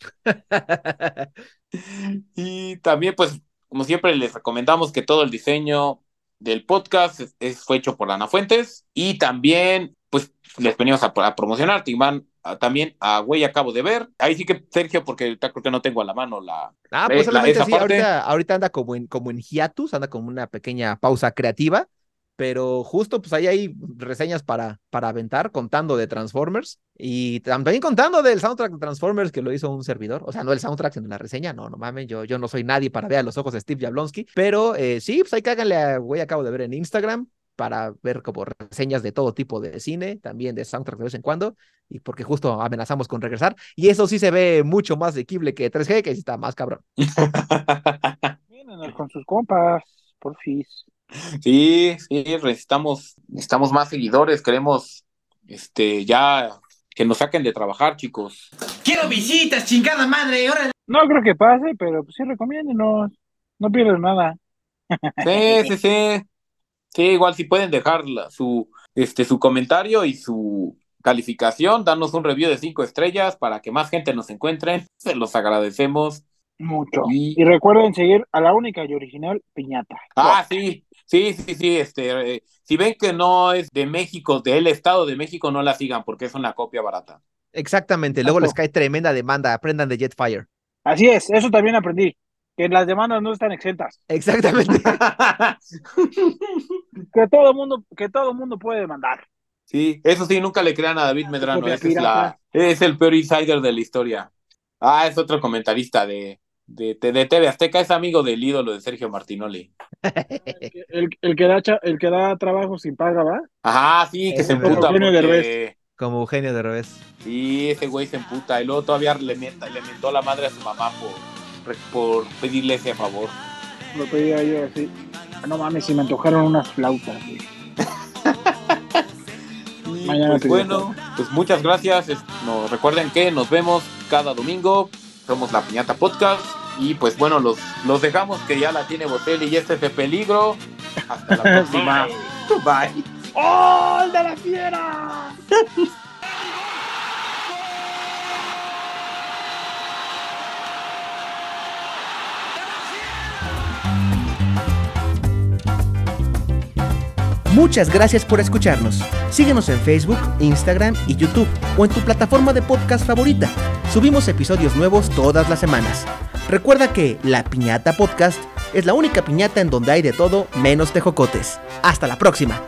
y también, pues, como siempre, les recomendamos que todo el diseño del podcast es, es- fue hecho por Ana Fuentes. Y también, pues, les venimos a, a promocionar Timán, también a Güey Acabo de Ver. Ahí sí que, Sergio, porque creo que no tengo a la mano la. Ah, eh, pues la- solamente esa sí, parte. ahorita, ahorita anda como en, como en hiatus, anda como una pequeña pausa creativa, pero justo pues ahí hay reseñas para, para aventar, contando de Transformers y también contando del soundtrack de Transformers que lo hizo un servidor, o sea, no el soundtrack, sino la reseña, no, no mames, yo, yo no soy nadie para ver a los ojos de Steve Jablonsky, pero eh, sí, pues ahí cáganle a, güey, acabo de ver en Instagram para ver como reseñas de todo tipo de cine, también de soundtrack de vez en cuando, y porque justo amenazamos con regresar, y eso sí se ve mucho más asequible que 3G, que sí está más cabrón. (laughs) vienen con sus compas, por fis. Sí, sí, necesitamos, necesitamos más seguidores, queremos este ya que nos saquen de trabajar, chicos. Quiero visitas, chingada madre, órale. No creo que pase, pero pues sí recomienden, no, pierden nada. Sí, sí, sí. Sí, igual si pueden dejar la- su, este, su comentario y su calificación, darnos un review de cinco estrellas para que más gente nos encuentre. Se los agradecemos. Mucho. Y- Y recuerden seguir a la única y original Piñata. Ah, sí, sí, sí, sí, este, eh, si ven que no es de México, del Estado de México, no la sigan porque es una copia barata. Exactamente, luego les cae tremenda demanda, aprendan de Jetfire. Así es, eso también aprendí. Que las demandas no están exentas. Exactamente. (laughs) Que todo mundo, que todo mundo puede demandar. Sí, eso sí, nunca le crean a David Medrano, ese es, la, es el peor insider de la historia. Ah, es otro comentarista de, de, de, de TV Azteca, es amigo del ídolo de Sergio Martinoli. El, el que da cha- el que da trabajo sin paga, ¿va? Ajá, sí, que se Como emputa Eugenio porque, Derbez. Como Eugenio de revés. Y ese güey se emputa. Y luego todavía le, mienta, le mentó la madre a su mamá por, por pedirle ese favor. Lo pedía yo así. No mames, si me antojaron unas flautas. Güey. (laughs) Mañana pues bueno, pues muchas gracias. Nos recuerden que nos vemos cada domingo. Somos la Piñata Podcast. Y pues bueno, los, los dejamos que ya la tiene Botelli y este es de peligro. Hasta la (laughs) próxima. Bye. ¡Oh, el de la fiera! (laughs) Muchas gracias por escucharnos. Síguenos en Facebook, Instagram y YouTube o en tu plataforma de podcast favorita. Subimos episodios nuevos todas las semanas. Recuerda que La Piñata Podcast es la única piñata en donde hay de todo menos tejocotes. Hasta la próxima.